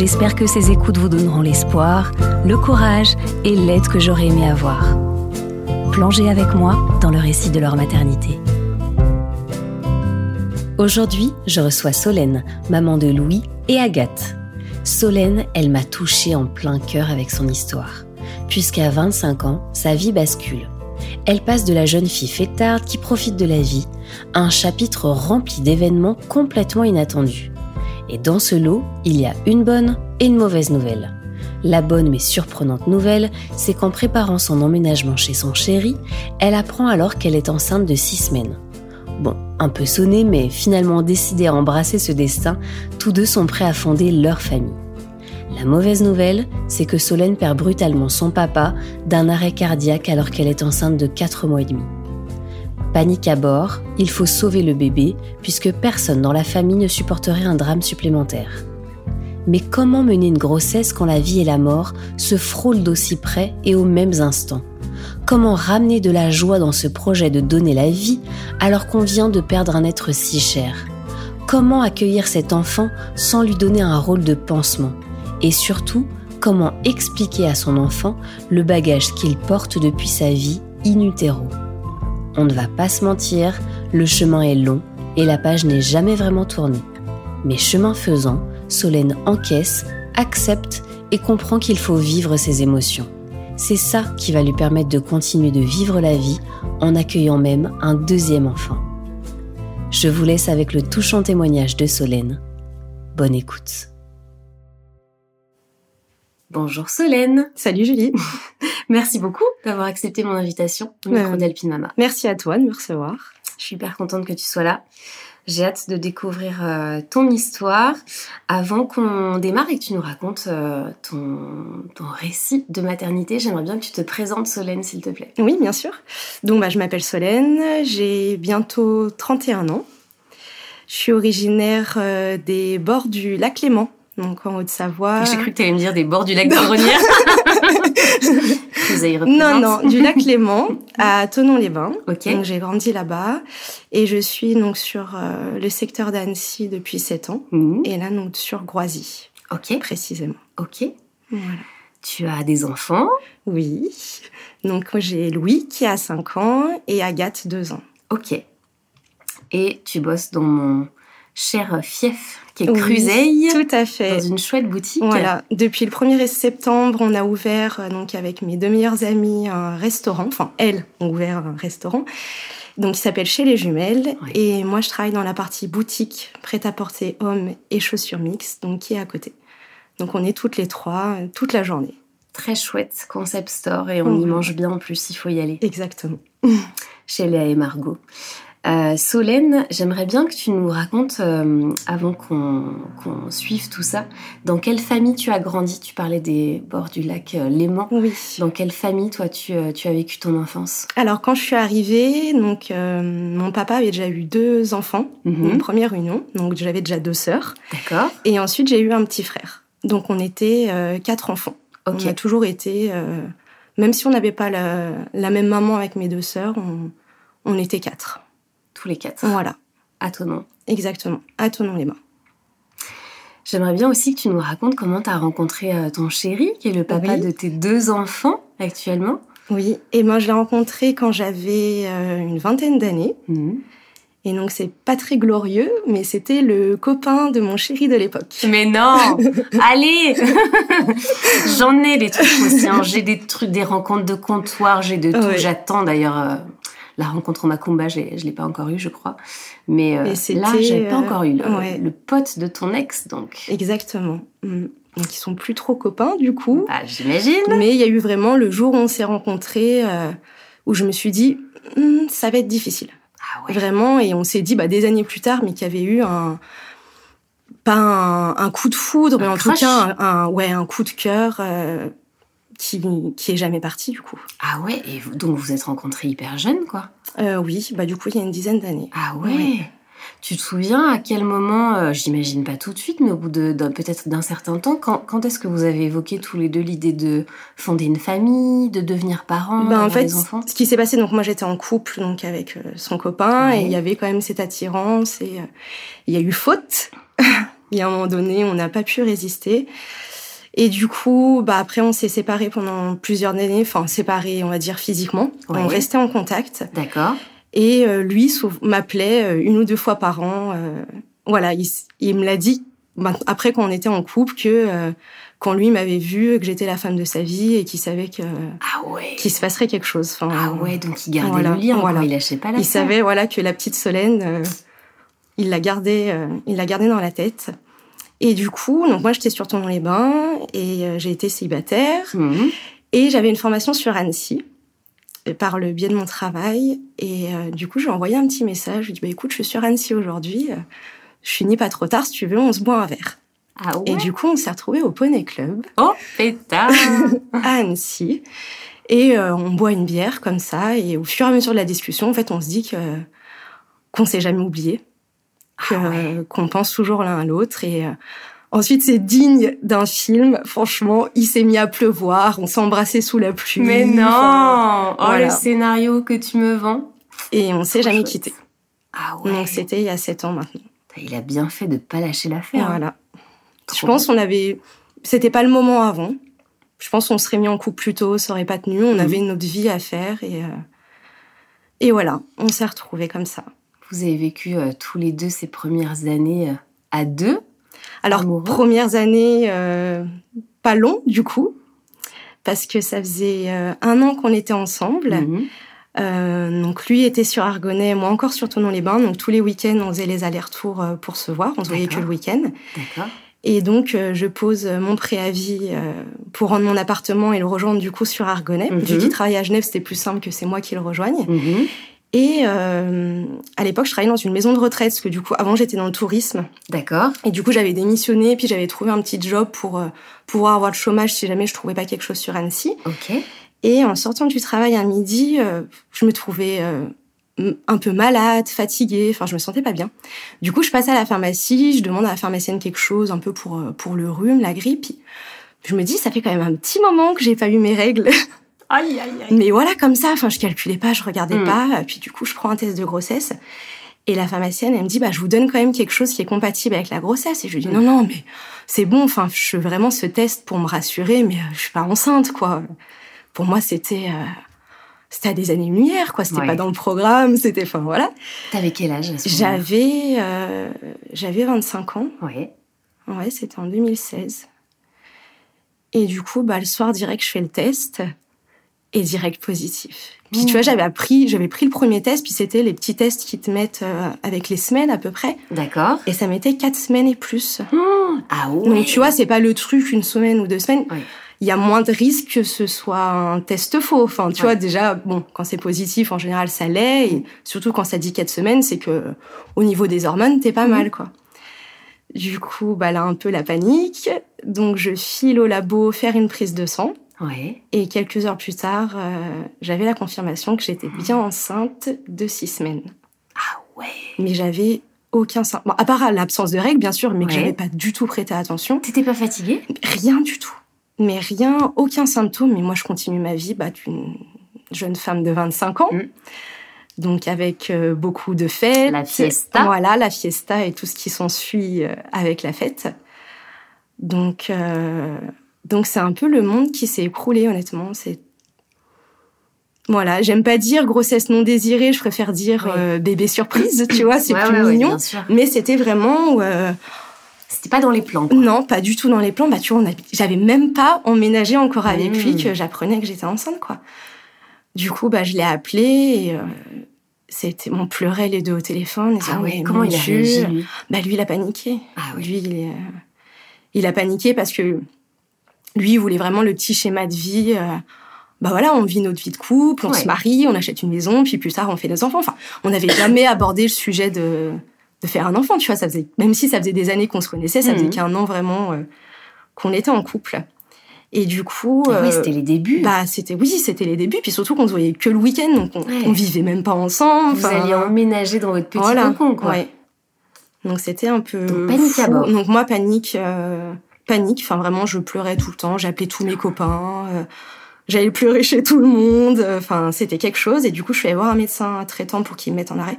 J'espère que ces écoutes vous donneront l'espoir, le courage et l'aide que j'aurais aimé avoir. Plongez avec moi dans le récit de leur maternité. Aujourd'hui, je reçois Solène, maman de Louis et Agathe. Solène, elle m'a touchée en plein cœur avec son histoire, puisqu'à 25 ans, sa vie bascule. Elle passe de la jeune fille fêtarde qui profite de la vie à un chapitre rempli d'événements complètement inattendus. Et dans ce lot, il y a une bonne et une mauvaise nouvelle. La bonne mais surprenante nouvelle, c'est qu'en préparant son emménagement chez son chéri, elle apprend alors qu'elle est enceinte de six semaines. Bon, un peu sonnée, mais finalement décidée à embrasser ce destin, tous deux sont prêts à fonder leur famille. La mauvaise nouvelle, c'est que Solène perd brutalement son papa d'un arrêt cardiaque alors qu'elle est enceinte de 4 mois et demi. Panique à bord, il faut sauver le bébé puisque personne dans la famille ne supporterait un drame supplémentaire. Mais comment mener une grossesse quand la vie et la mort se frôlent d'aussi près et aux mêmes instants? Comment ramener de la joie dans ce projet de donner la vie alors qu'on vient de perdre un être si cher? Comment accueillir cet enfant sans lui donner un rôle de pansement? Et surtout, comment expliquer à son enfant le bagage qu'il porte depuis sa vie in utero? On ne va pas se mentir, le chemin est long et la page n'est jamais vraiment tournée. Mais chemin faisant, Solène encaisse, accepte et comprend qu'il faut vivre ses émotions. C'est ça qui va lui permettre de continuer de vivre la vie en accueillant même un deuxième enfant. Je vous laisse avec le touchant témoignage de Solène. Bonne écoute. Bonjour Solène. Salut Julie. Merci beaucoup d'avoir accepté mon invitation au micro Mama. Merci à toi de me recevoir. Je suis hyper contente que tu sois là. J'ai hâte de découvrir euh, ton histoire. Avant qu'on démarre et que tu nous racontes euh, ton, ton, récit de maternité, j'aimerais bien que tu te présentes, Solène, s'il te plaît. Oui, bien sûr. Donc, bah, je m'appelle Solène, j'ai bientôt 31 ans. Je suis originaire euh, des bords du lac Léman, donc en Haute-Savoie. J'ai cru que tu allais me dire des bords du lac de Non, non, du lac Léman à Tonon-les-Bains. Donc j'ai grandi là-bas et je suis donc sur euh, le secteur d'Annecy depuis 7 ans mhm. et là donc sur Groisy. Ok. Précisément. Ok. Voilà. Tu as des enfants? Oui. Donc j'ai Louis qui a 5 ans et Agathe 2 ans. Ok. Et tu bosses dans mon cher fief qui est Cruseille. tout à fait. Dans une chouette boutique. Voilà. Depuis le 1er septembre, on a ouvert, euh, donc avec mes deux meilleures amies, un restaurant. Enfin, elles ont ouvert un restaurant. Donc, il s'appelle Chez les Jumelles. Et moi, je travaille dans la partie boutique, prêt-à-porter hommes et chaussures mixtes, donc qui est à côté. Donc, on est toutes les trois, euh, toute la journée. Très chouette concept store et on y mange bien en plus, il faut y aller. Exactement. Chez Léa et Margot. Euh, Solène, j'aimerais bien que tu nous racontes, euh, avant qu'on suive tout ça, dans quelle famille tu as grandi? Tu parlais des bords du lac euh, Léman. Oui. Dans quelle famille, toi, tu, tu, as vécu ton enfance? Alors, quand je suis arrivée, donc, mon papa avait déjà eu deux enfants, mm première union, donc j'avais déjà deux sœurs. D'accord. Et ensuite, j'ai eu un petit frère. Donc, on était quatre enfants. On a toujours été, même si on n'avait pas la, la, même maman avec mes deux sœurs, on, on était quatre tous les quatre. Voilà. À ton nom. Exactement, à ton nom les mains. J'aimerais bien aussi que tu nous racontes comment tu as rencontré euh, ton chéri, qui est le papa de tes deux enfants actuellement. Oui, et moi je l'ai rencontré quand j'avais euh, une vingtaine d'années. Mhm. Et donc c'est pas très glorieux, mais c'était le copain de mon chéri de l'époque. Mais non Allez J'en ai des trucs aussi. Hein. J'ai des trucs, des rencontres de comptoir, j'ai de tout. J'attends d'ailleurs euh, la rencontre au Macumba, je ne l'ai pas encore eu, je crois. Mais euh, là, j'ai pas encore eu le, pote de ton ex, donc. Exactement. Mm. Donc ils sont plus trop copains du coup. Ah, j'imagine. Mais il y a eu vraiment le jour où on s'est rencontrés, euh, où je me suis dit, mm, ça va être difficile. Ah ouais. Vraiment, et on s'est dit, bah, des années plus tard, mais qu'il y avait eu un pas un, coup de foudre, mais en tout cas un, ouais un coup de cœur euh, qui qui est jamais parti du coup. Ah ouais et donc vous êtes rencontrés hyper jeune quoi. Euh, oui bah du coup il y a une dizaine d'années. Ah ouais. Tu te souviens à quel moment, euh, j'imagine pas tout de suite, mais au bout de, peut-être d'un certain temps, quand, quand est-ce que vous avez évoqué tous les deux l'idée de fonder une famille, de devenir parents, ben, en fait, des enfants? Ce qui s'est passé, donc moi j'étais en couple donc avec euh, son copain et il y avait quand même cette attirance et euh, il y a eu faute. il y a un moment donné, on n'a pas pu résister. Et du coup, bah après, on s'est séparés pendant plusieurs années, enfin séparés, on va dire physiquement. On restait en contact. D'accord. Et euh, lui m'appelait euh, une ou deux fois par an. Euh, voilà, il, me l'a dit après quand on était en couple que quand lui m'avait vu que j'étais la femme de sa vie et qu'il savait que ah ouais. qu'il se passerait quelque chose. Enfin, ah ouais, donc il gardait le lien, voilà. il lâchait pas la Il savait voilà que la petite Solène, il l'a gardé, il l'a gardé dans la tête. Et du coup, donc moi j'étais sur dans les bains et j'ai été célibataire mmh. et j'avais une formation sur Annecy par le biais de mon travail. Et euh, du coup, j'ai envoyé un petit message. Je lui ai dit, bah, écoute, je suis sur Annecy aujourd'hui. Euh, je finis pas trop tard. Si tu veux, on se boit un verre. Ah et du coup, on s'est retrouvés au Poney Club. Oh, pétard À Annecy. Et euh, on boit une bière comme ça. Et au fur et à mesure de la discussion, en fait, on se dit que qu'on s'est jamais oublié. Ah qu'on pense toujours l'un à l'autre. Et Ensuite, c'est digne d'un film. Franchement, il s'est mis à pleuvoir, on s'est embrassé sous la pluie. Mais non Oh, le scénario que tu me vends. Et on s'est jamais quitté. Ah ouais Donc, c'était il y a sept ans maintenant. Il a bien fait de pas lâcher l'affaire. Voilà. Je pense qu'on avait... C'était pas le moment avant. Je pense qu'on serait mis en couple plus tôt, ça aurait pas tenu. On mhm. avait notre vie à faire et... Euh, et voilà, on s'est retrouvés comme ça. Vous avez vécu euh, tous les deux ces premières années euh, à deux alors, premières années, euh, pas long du coup, parce que ça faisait un an qu'on était ensemble. Mhm. Euh, donc lui était sur Argonnet, moi encore sur Tonon-les-Bains. Donc tous les week-ends, on faisait les allers-retours pour se voir. On se voyait que le week-end. Et donc je pose mon préavis pour rendre mon appartement et le rejoindre du coup sur Argonnet. Vu qu'il travaillait à Genève, c'était plus simple que c'est moi qui le rejoigne. Mhm. Et euh, à l'époque, je travaillais dans une maison de retraite, parce que du coup, avant, j'étais dans le tourisme. D'accord. Et du coup, j'avais démissionné, puis j'avais trouvé un petit job pour euh, pouvoir avoir le chômage si jamais je trouvais pas quelque chose sur Annecy. Ok. Et en sortant du travail à midi, euh, je me trouvais euh, un peu malade, fatiguée, enfin, je me sentais pas bien. Du coup, je passe à la pharmacie, je demande à la pharmacienne quelque chose un peu pour, pour le rhume, la grippe. Je me dis, ça fait quand même un petit moment que j'ai pas eu mes règles. Aïe, aïe, aïe. Mais voilà, comme ça, enfin, je calculais pas, je regardais hmm. pas. Puis du coup, je prends un test de grossesse. Et la pharmacienne, elle me dit, bah, je vous donne quand même quelque chose qui est compatible avec la grossesse. Et je lui dis, non, non, mais c'est bon, enfin, je veux vraiment ce test pour me rassurer, mais euh, je suis pas enceinte, quoi. Pour moi, c'était, euh, c'était à des années-lumière, quoi. C'était pas dans le programme, c'était, enfin, voilà. T'avais quel âge J'avais, euh, j'avais 25 ans. Oui. Ouais, c'était en 2016. Et du coup, bah, le soir direct, je fais le test et direct positif. Puis tu vois, j'avais appris, j'avais pris le premier test, puis c'était les petits tests qui te mettent euh, avec les semaines à peu près. D'accord. Et ça mettait quatre semaines et plus. Mmh. Ah ouais. Donc tu vois, c'est pas le truc une semaine ou deux semaines. Il y a moins de risques que ce soit un test faux. Enfin, tu vois, déjà, bon, quand c'est positif, en général, ça l'est. Et surtout quand ça dit quatre semaines, c'est que au niveau des hormones, t'es pas mmh. mal, quoi. Du coup, bah là, un peu la panique. Donc, je file au labo faire une prise de sang. Et quelques heures plus tard, euh, j'avais la confirmation que j'étais bien enceinte de six semaines. Ah ouais. Mais j'avais aucun symptôme. à part l'absence de règles, bien sûr, mais que j'avais pas du tout prêté attention. T'étais pas fatiguée? Rien du tout. Mais rien, aucun symptôme. Mais moi, je continue ma vie bah, d'une jeune femme de 25 ans. Mm. Donc avec euh, beaucoup de fêtes. La fiesta. Voilà, la fiesta et tout ce qui s'ensuit euh, avec la fête. Donc donc c'est un peu le monde qui s'est écroulé, honnêtement. C'est voilà, j'aime pas dire grossesse non désirée, je préfère dire euh, bébé surprise, tu vois, c'est plus mignon. mais c'était vraiment euh, c'était pas dans les plans. Non, pas du tout dans les plans. Bah tu vois, j'avais même pas emménagé encore avec lui mmh. que j'apprenais que j'étais enceinte quoi. Du coup, bah je l'ai appelé et euh, c'était on pleurait les deux au téléphone. ah ouais, comment il a réagi lui? Bah lui il a paniqué. Ah Lui il, il a paniqué parce que lui, il voulait vraiment le petit schéma de vie. Euh, bah voilà, on vit notre vie de couple, on se marie, on achète une maison, puis plus tard on fait des enfants. Enfin, on n'avait jamais abordé le sujet de de faire un enfant, tu vois. Ça faisait, même si ça faisait des années qu'on se connaissait, ça faisait Mhm. qu'un an vraiment euh, qu'on était en couple. Et du coup, oui, euh, c'était les débuts. bah c'était oui, c'était les débuts, puis surtout qu'on se voyait que le week-end, donc on, Ouais. on vivait même pas ensemble. Vous alliez emménager dans votre petit voilà, cocon, quoi. ouais. Donc c'était un peu Donc, panique à bord. Donc moi panique, euh, panique. Enfin vraiment, je pleurais tout le temps. J'appelais tous mes copains. euh, J'allais pleurer chez tout le monde. euh, Enfin c'était quelque chose. Et du coup, je suis allée voir un médecin traitant pour qu'il me mette en arrêt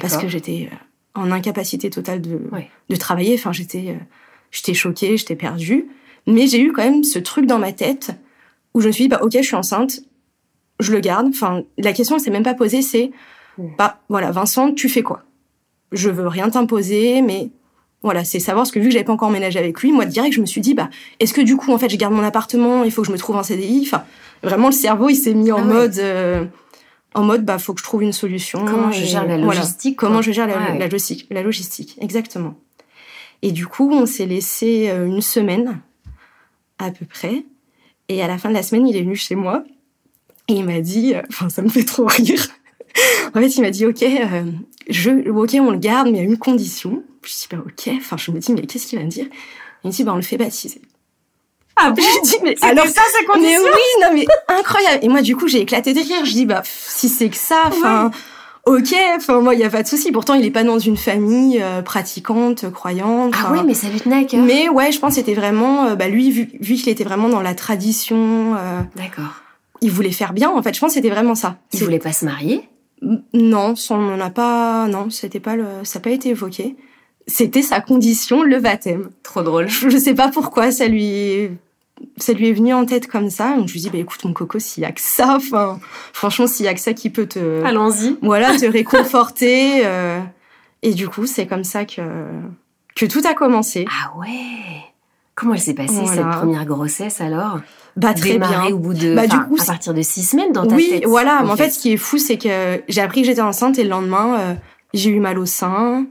parce que j'étais euh, en incapacité totale de Ouais. de travailler. Enfin j'étais j'étais choquée, j'étais perdue. Mais j'ai eu quand même ce truc dans ma tête où je me suis dit bah ok, je suis enceinte, je le garde. Enfin la question elle s'est même pas posée, c'est Mm. bah voilà Vincent, tu fais quoi? Je veux rien t'imposer, mais voilà, c'est savoir ce que vu que j'avais pas encore emménagé avec lui, moi direct je me suis dit bah est-ce que du coup en fait je garde mon appartement, il faut que je me trouve un CDI. Enfin vraiment le cerveau il s'est mis en Ah ouais. mode euh, en mode bah faut que je trouve une solution. Comment je gère la voilà. logistique, Comment je gère la, Ouais. la logistique, la logistique, exactement. Et du coup, on s'est laissé euh, une semaine à peu près. Et à la fin de la semaine, il est venu chez moi et il m'a dit, euh, enfin ça me fait trop rire. en fait, il m'a dit ok, euh, je, ok, on le garde, mais à une condition. Je dis bah ok. Enfin, je me dis mais qu'est-ce qu'il va me dire? Il me dit bah on le fait baptiser. Ah bon? Je dis mais alors ça, mais oui, non mais incroyable. Et moi du coup j'ai éclaté de rire. Je dis bah pff, si c'est que ça, enfin ok, enfin moi il y a pas de souci. Pourtant il est pas dans une famille euh, pratiquante, croyante. Ah oui, mais ça lui tenait à cœur. mais ouais, je pense que c'était vraiment euh, bah lui vu, vu qu'il était vraiment dans la tradition, euh, D'accord. il voulait faire bien. En fait, je pense que c'était vraiment ça. Il voulait pas se marier? Non, on n'en a pas. Non, c'était pas le. Ça n'a pas été évoqué. C'était sa condition, le baptême. Trop drôle. Je, je sais pas pourquoi ça lui ça lui est venu en tête comme ça. Donc je lui dis bah écoute mon coco, s'il y a que ça, enfin franchement s'il y a que ça qui peut te Allons-y. voilà te réconforter. euh, et du coup c'est comme ça que que tout a commencé. Ah ouais Comment elle s'est passée Voilà. cette première grossesse alors? Bah très bien. au bout de Bah, du coup, à partir de six semaines dans ta oui, tête. voilà. Mais en fait, ce qui est fou, c'est que j'ai appris que j'étais enceinte et le lendemain, euh, j'ai eu mal au sein.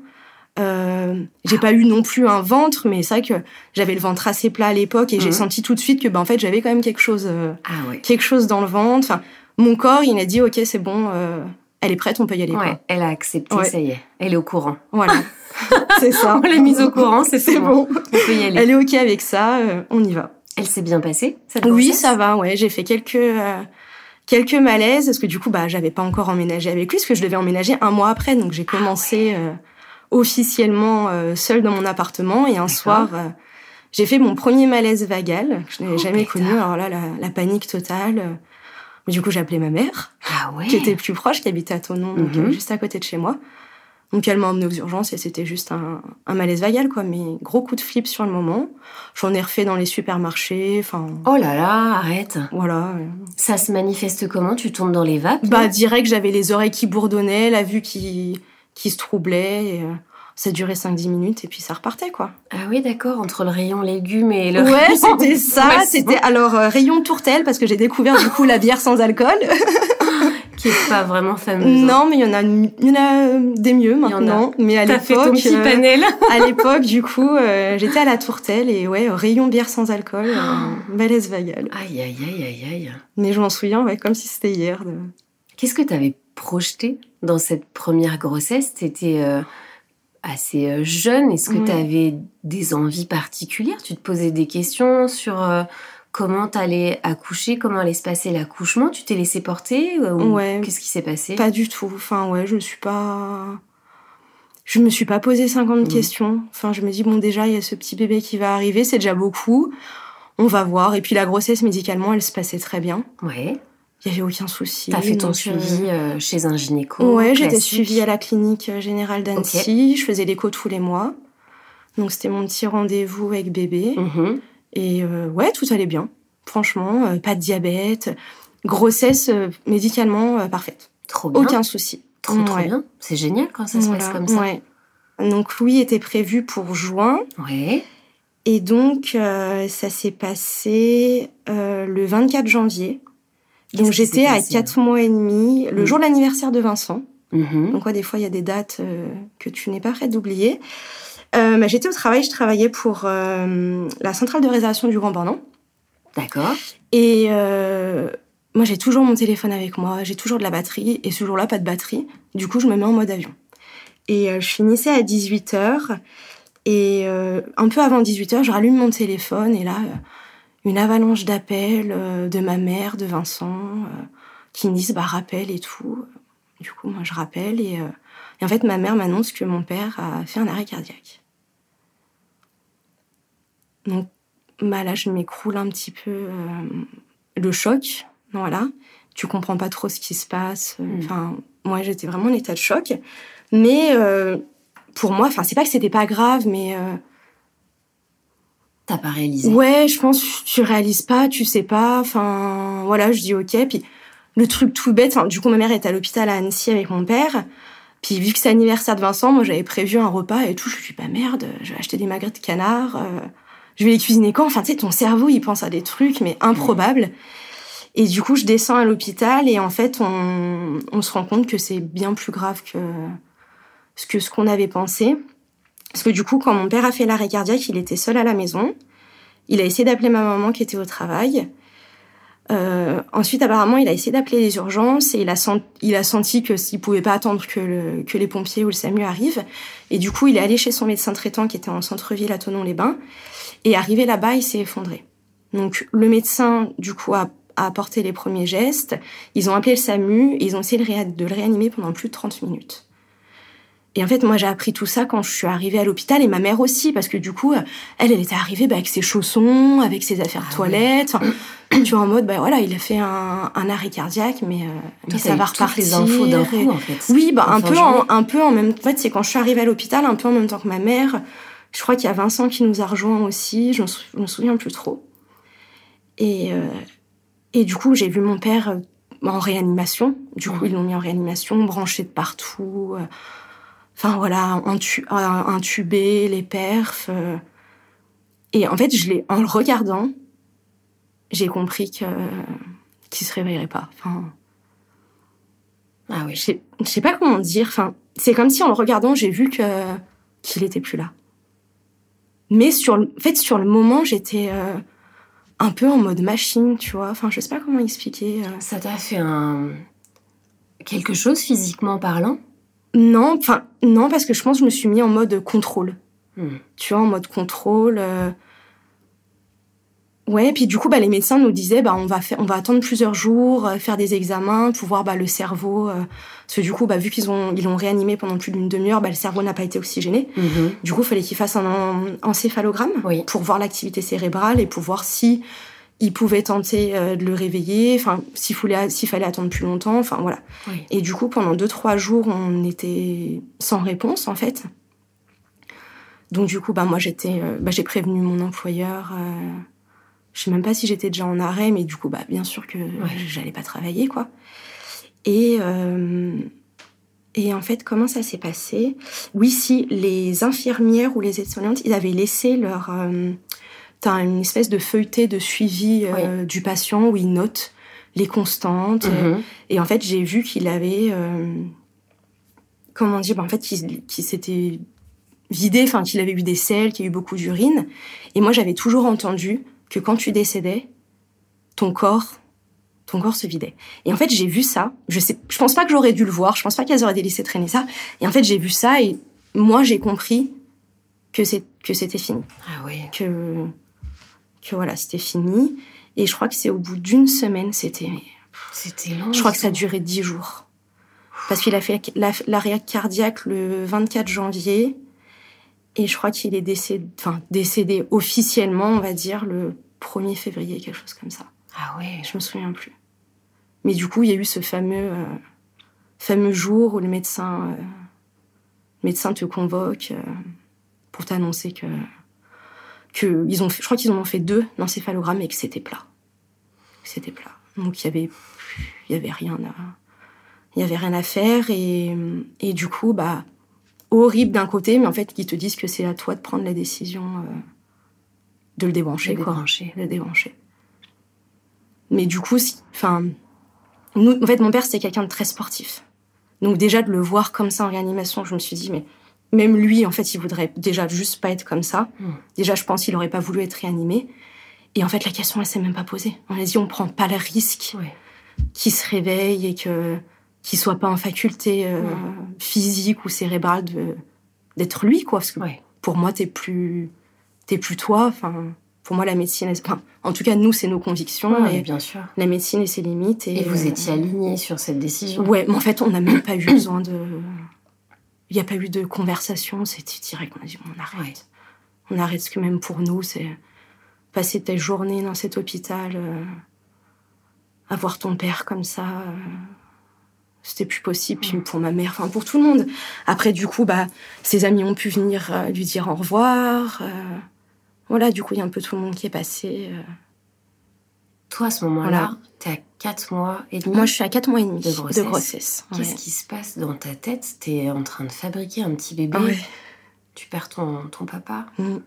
Euh, j'ai pas eu non plus un ventre, mais c'est vrai que j'avais le ventre assez plat à l'époque et j'ai Mhm. senti tout de suite que, ben, en fait, j'avais quand même quelque chose, euh, ah ouais. quelque chose dans le ventre. Enfin, mon corps, il a dit, ok, c'est bon, euh, elle est prête, on peut y aller. Ouais, quoi. elle a accepté, Ouais. ça y est. Elle est au courant. Voilà, c'est ça. On l'a mise au courant, c'est bon. bon. On peut y aller. Elle est ok avec ça, on y va. Elle s'est bien passée cette Oui, ça va, ouais. J'ai fait quelques quelques malaises parce que du coup, bah, j'avais pas encore emménagé avec lui, parce que je devais emménager un mois après, donc j'ai commencé euh, officiellement euh, seule dans mon appartement et un soir, euh, j'ai fait mon premier malaise vagal que je n'avais Oh, jamais pétard. connu. Alors là, la, la panique totale. Mais du coup, j'ai appelé ma mère, Ah ouais qui était plus proche, qui habitait à Tonon, donc Mhm. euh, juste à côté de chez moi. Donc elle m'a emmenée aux urgences et c'était juste un, un malaise vagal, quoi. Mais gros coup de flip sur le moment. J'en ai refait dans les supermarchés, enfin Oh là là, arrête. voilà. Ça se manifeste comment? Tu tombes dans les vapes Bah direct, j'avais les oreilles qui bourdonnaient, la vue qui, qui se troublait. Et, euh, ça durait 5-10 minutes et puis ça repartait, quoi. Ah oui, d'accord, entre le rayon légumes et le Ouais, c'était ça. C'était alors euh, rayon tourtelle parce que j'ai découvert du coup la bière sans alcool. Qui est pas vraiment fameuse. hein. non, mais il y en a, il y en a euh, des mieux y en a. maintenant. Mais à l'époque, petit euh, panel. à l'époque, du coup, euh, j'étais à la tourtelle et ouais, rayon bière sans alcool, malaise vagal. Aïe, aïe, aïe, aïe, aïe. Mais je m'en souviens, ouais, comme si c'était hier. de- Qu'est-ce que tu avais projeté dans cette première grossesse T'étais euh, assez euh, jeune. Est-ce que Ouais. tu avais des envies particulières? Tu te posais des questions sur euh, comment t'allais accoucher, comment allait se passer l'accouchement? Tu t'es laissé porter euh, ou Ouais. Qu'est-ce qui s'est passé? Pas du tout. Enfin, ouais, je me suis pas. Je me suis pas posé 50 Mhm. questions. Enfin, je me dis, bon, déjà, il y a ce petit bébé qui va arriver, c'est déjà beaucoup. On va voir. Et puis, la grossesse, médicalement, elle se passait très bien. Ouais. Il y avait aucun souci. T'as fait ton suivi euh, euh, chez un gynéco Ouais, j'étais suivie à la clinique euh, générale d'Annecy. Je faisais l'écho tous les mois. Donc, c'était mon petit rendez-vous avec bébé. Mhm. Et euh, ouais, tout allait bien. Franchement, euh, pas de diabète. Grossesse médicalement parfaite. Trop bien. Aucun souci. Trop, trop Ouais. bien. C'est génial quand ça se passe comme ça. ouais. Donc Louis était prévu pour juin Ouais. et donc ça s'est passé le 24 janvier. Donc j'étais à passé, 4 mois et demi, le Mm. jour de l'anniversaire de Vincent. Mhm. Donc ouais, des fois il y a des dates euh, que tu n'es pas prête d'oublier. Euh, bah, j'étais au travail, je travaillais pour euh, la centrale de réservation du Grand Bornand. D'accord. Et moi, j'ai toujours mon téléphone avec moi, j'ai toujours de la batterie, et ce jour-là, pas de batterie. Du coup, je me mets en mode avion. Et je finissais à 18h. Et un peu avant 18h, je rallume mon téléphone et là, une avalanche d'appels de ma mère, de Vincent, qui me disent bah rappelle et tout. Du coup, moi je rappelle et, et en fait ma mère m'annonce que mon père a fait un arrêt cardiaque. Donc bah là, je m'écroule un petit peu euh, le choc. Voilà, tu comprends pas trop ce qui se passe. Mm. Enfin, moi, j'étais vraiment en état de choc. Mais euh, pour moi, enfin, c'est pas que c'était pas grave, mais euh, T'as pas réalisé? Ouais, je pense tu réalises pas, tu sais pas. Enfin, voilà, je dis ok. Puis le truc tout bête. du coup, ma mère est à l'hôpital à Annecy avec mon père. Puis vu que c'est anniversaire de Vincent, moi j'avais prévu un repas et tout. Je me suis dit, bah merde, je vais acheter des magrets de canard je vais les cuisiner quand? Enfin, tu sais, ton cerveau, il pense à des trucs, mais improbables. Et du coup, je descends à l'hôpital et en fait, on, on se rend compte que c'est bien plus grave que ce que ce qu'on avait pensé. Parce que du coup, quand mon père a fait l'arrêt cardiaque, il était seul à la maison. Il a essayé d'appeler ma maman qui était au travail. Euh, ensuite, apparemment, il a essayé d'appeler les urgences et il a, senti, il a que s'il pouvait pas attendre que, le, que les pompiers ou le SAMU arrivent. Et du coup, il est allé chez son médecin traitant qui était en centre-ville à Tonon-les-Bains. Et arrivé là-bas, il s'est effondré. Donc, le médecin, du coup, a, apporté les premiers gestes. Ils ont appelé le SAMU et ils ont essayé de le réanimer pendant plus de 30 minutes. Et en fait, moi, j'ai appris tout ça quand je suis arrivée à l'hôpital et ma mère aussi, parce que du coup, elle, elle était arrivée bah, avec ses chaussons, avec ses affaires de ah toilette. tu vois, en mode, bah voilà, il a fait un, arrêt cardiaque, mais, euh, mais ça va repartir. les infos d'un coup, en fait. Oui, bah un peu, en, un peu en même. En fait, c'est quand je suis arrivée à l'hôpital, un peu en même temps que ma mère. Je crois qu'il y a Vincent qui nous a rejoints aussi. Je me, me souviens plus trop. Et euh, et du coup, j'ai vu mon père euh, en réanimation. Du coup, ils l'ont mis en réanimation, branché de partout. Enfin voilà, intubé, les perfs. Euh. Et en fait, je l'ai, en le regardant, j'ai compris que qu'il se réveillerait pas. Enfin, ah oui. Je sais, pas comment dire. Enfin, c'est comme si en le regardant, j'ai vu que qu'il était plus là. Mais sur, le, en fait, sur le moment, j'étais euh, un peu en mode machine, tu vois. Enfin, je sais pas comment expliquer. Euh. Ça t'a fait un quelque chose physiquement parlant? Non, enfin non parce que je pense que je me suis mis en mode contrôle. Hmm. Tu vois, en mode contrôle. Euh. Ouais, puis du coup, bah, les médecins nous disaient, bah, on va faire, on va attendre plusieurs jours, euh, faire des examens pour voir bah, le cerveau. Euh. Parce que du coup, bah, vu qu'ils ont, ils l'ont réanimé pendant plus d'une demi-heure, bah, le cerveau n'a pas été oxygéné. Mm-hmm. Du coup, il fallait qu'ils fassent un encéphalogramme pour voir l'activité cérébrale et pour voir si il pouvait tenter euh, de le réveiller, enfin s'il fallait, attendre plus longtemps, enfin voilà. Et du coup, pendant deux trois jours, on était sans réponse en fait. Donc du coup, bah moi j'étais, euh, bah, j'ai prévenu mon employeur. Euh, je sais même pas si j'étais déjà en arrêt, mais du coup, bah bien sûr que j'allais pas travailler quoi. Et et en fait, comment ça s'est passé? Oui, si les infirmières ou les aides-soignantes, ils avaient laissé leur tu as une espèce de feuilleté de suivi euh, du patient où il note les constantes. Mhm. et en fait, j'ai vu qu'il avait, euh, comment dire, bah, en fait, qu'il s'était vidé, enfin, qu'il avait eu des selles, qu'il y a eu beaucoup d'urine. Et moi, j'avais toujours entendu que quand tu décédais, ton corps, ton corps se vidait. Et en fait, j'ai vu ça. Je sais, je pense pas que j'aurais dû le voir. Je pense pas qu'elles auraient laissé traîner ça. Et en fait, j'ai vu ça et moi, j'ai compris que c'est que c'était fini. Ah oui. Que que voilà, c'était fini. Et je crois que c'est au bout d'une semaine, c'était. C'était long. Je crois que ça a duré dix jours. Parce qu'il a fait l'arrêt cardiaque le 24 janvier. Et je crois qu'il est décédé, enfin, décédé officiellement, on va dire, le 1er février, quelque chose comme ça. Ah ouais. Je me souviens plus. Mais du coup, il y a eu ce fameux, euh, fameux jour où le médecin, euh, médecin te convoque euh, pour t'annoncer que que ils ont, je crois qu'ils en ont fait deux d'encéphalogramme et que c'était plat. C'était plat. Donc il y avait, il y avait rien à, il y avait rien à faire et, et du coup bah horrible d'un côté, mais en fait ils te disent que c'est à toi de prendre la décision euh, de le débrancher, quoi. Débrancher. Le débrancher. Mais du coup, enfin, nous, en fait, mon père c'était quelqu'un de très sportif. Donc déjà de le voir comme ça en réanimation, je me suis dit mais même lui, en fait, il voudrait déjà juste pas être comme ça. Hmm. Déjà, je pense qu'il aurait pas voulu être réanimé. Et en fait, la question, elle s'est même pas posée. On a dit, on prend pas le risque qu'il se réveille et que qu'il soit pas en faculté euh, physique ou cérébrale d'être lui, quoi. Parce que pour moi, t'es plus, t'es plus toi. Enfin, pour moi, la médecine, en tout cas, nous, c'est nos convictions. et bien sûr. La médecine et ses limites. Et, vous étiez alignés sur cette décision. Ouais, mais en fait, on n'a même pas eu besoin de. Il n'y a pas eu de conversation. C'était direct. On a dit, on arrête. On arrête. Ce que même pour nous, c'est passer ta journée dans cet hôpital, euh, avoir ton père comme ça. Euh, c'était plus possible. Puis pour ma mère, enfin pour tout le monde. Après, du coup, bah, ses amis ont pu venir euh, lui dire au revoir. voilà, du coup, il y a un peu tout le monde qui est passé. Toi, à ce moment-là, tu t'es à 4 mois et demi Moi, je suis à 4 mois et demi de grossesse. Qu'est-ce qui se passe dans ta tête? T'es en train de fabriquer un petit bébé. Tu perds ton, ton papa. Mm.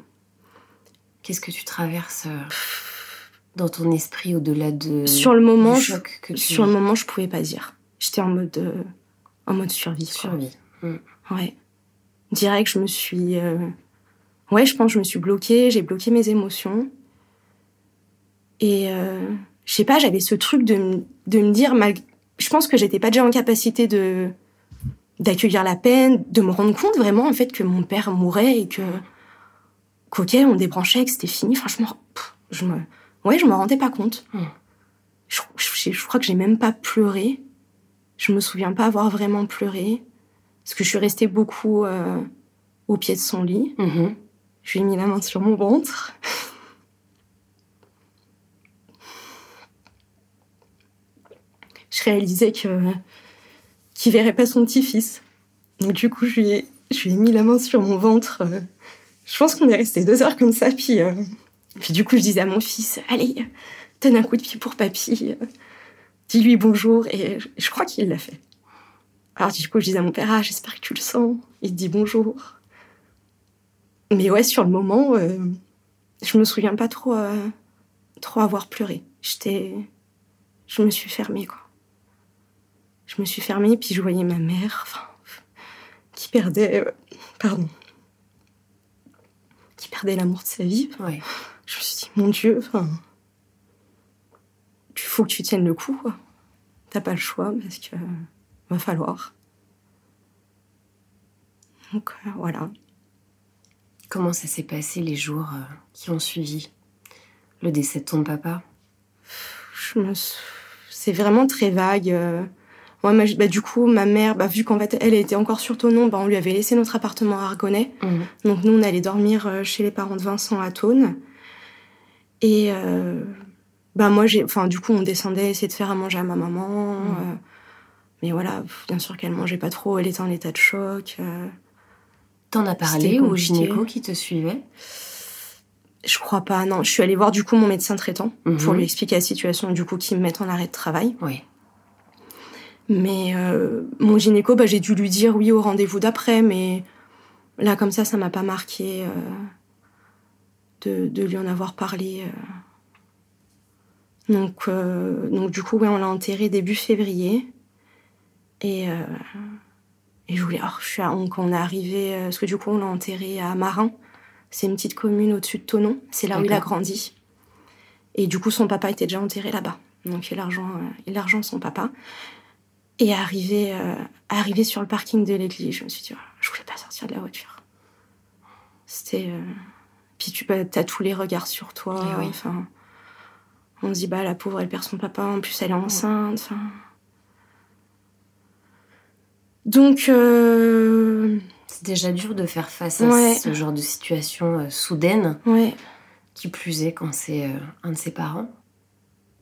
Qu'est-ce que tu traverses euh, dans ton esprit au-delà de sur le moment choc que sur le moment je pouvais pas dire. J'étais en mode euh, en mode survie survie. Mm. ouais. Direct je me suis euh, ouais je pense que je me suis bloquée. J'ai bloqué mes émotions et je sais pas j'avais ce truc de, de me dire mal... je pense que j'étais pas déjà en capacité de d'accueillir la peine de me rendre compte vraiment en fait que mon père mourait et que qu'ok, on débranchait, que c'était fini. Franchement, je me, ouais, je me rendais pas compte. Hmm. Je, crois que j'ai même pas pleuré. Je me souviens pas avoir vraiment pleuré. Parce que je suis restée beaucoup euh, au pied de son lit. Mm-hmm. Je lui ai mis la main sur mon ventre. je réalisais que qu'il verrait pas son petit-fils. Donc du coup, je lui ai, je lui ai mis la main sur mon ventre. Euh, je pense qu'on est resté deux heures comme ça, puis, euh, puis du coup, je disais à mon fils, allez, donne un coup de pied pour papy, dis-lui bonjour, et je, crois qu'il l'a fait. Alors du coup, je disais à mon père, ah, j'espère que tu le sens. Il te dit bonjour. Mais ouais, sur le moment, euh, je me souviens pas trop, euh, trop avoir pleuré. J'étais, je me suis fermée, quoi. Je me suis fermée, puis je voyais ma mère, enfin, qui perdait, pardon, qui perdait l'amour de sa vie. Je me suis dit, mon Dieu, enfin, il faut que tu tiennes le coup. T'as pas le choix parce que va falloir. Donc euh, voilà. Comment ça s'est passé les jours euh, qui ont suivi? Le décès de ton papa? Je me... C'est vraiment très vague. Euh, moi, bah, du coup, ma mère, bah, vu qu'en fait, elle était encore sur Tonon, bah, on lui avait laissé notre appartement à Argonnet. Mhm. Donc, nous, on allait dormir euh, chez les parents de Vincent à Thône. Et euh, bah, moi, j'ai, enfin, du coup, on descendait essayer de faire à manger à ma maman. Mhm. Euh, mais voilà, bien sûr qu'elle mangeait pas trop, elle était en état de choc. T'en as parlé au gynéco qui te suivait? Je crois pas, non. Je suis allée voir du coup mon médecin traitant pour mhm. lui expliquer la situation, du coup, qui me met en arrêt de travail. Oui. Mais euh, mon gynéco, bah, j'ai dû lui dire oui au rendez-vous d'après, mais là, comme ça, ça m'a pas marqué euh, de, lui en avoir parlé. Euh. Donc, donc, du coup, ouais, on l'a enterré début février. Et, et je voulais. Oh, je suis on est arrivé, parce que du coup, on l'a enterré à Marin. C'est une petite commune au-dessus de Tonon. C'est là où il a grandi. Et du coup, son papa était déjà enterré là-bas. Donc, il a rejoint son papa. Et arrivé, euh, arrivé sur le parking de l'église, je me suis dit, oh, je voulais pas sortir de la voiture. C'était. Euh, puis tu as tous les regards sur toi. Eh enfin, on se dit, bah la pauvre, elle perd son papa, en plus elle est enceinte. Enfin. Donc. Euh, C'est déjà dur de faire face à ce genre de situation soudaine. Ouais. Qui plus est quand c'est un de ses parents.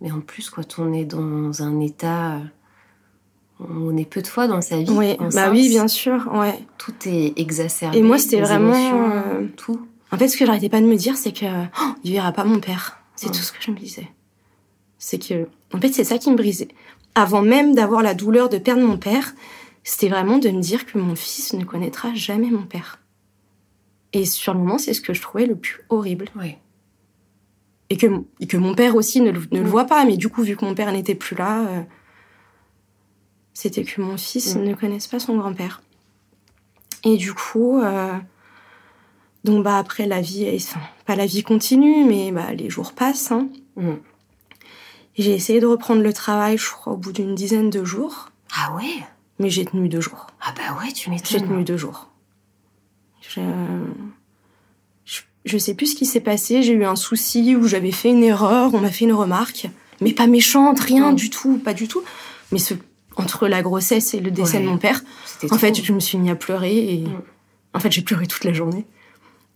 Mais en plus, quand on est dans un état on est peu de fois dans sa vie. Oui, bah oui, bien sûr, ouais. Tout est exacerbé. Et moi, c'était vraiment euh, tout. En fait, ce que j'arrêtais pas de me dire, c'est que oh, il verra pas mon père. C'est tout ce que je me disais. C'est que, en fait, c'est ça qui me brisait. Avant même d'avoir la douleur de perdre mon père, c'était vraiment de me dire que mon fils ne connaîtra jamais mon père. Et sur le moment, c'est ce que je trouvais le plus horrible. Oui. Et que, que mon père aussi ne, le mm. voit pas, mais du coup, vu que mon père n'était plus là, euh, c'était que mon fils mm. ne connaisse pas son grand-père. Et du coup, euh, donc bah après la vie, enfin, pas la vie continue, mais bah, les jours passent. Hein. Mm. J'ai essayé de reprendre le travail, je crois, au bout d'une dizaine de jours. Ah ouais? Mais j'ai tenu deux jours. Ah bah ouais, tu m'étonnes. J'ai tenu deux jours. Je... je... sais plus ce qui s'est passé. J'ai eu un souci où j'avais fait une erreur, on m'a fait une remarque. Mais pas méchante, rien du tout, pas du tout. Mais ce... entre la grossesse et le décès de mon père, en fait, je me suis mis à pleurer et mm. en fait, j'ai pleuré toute la journée.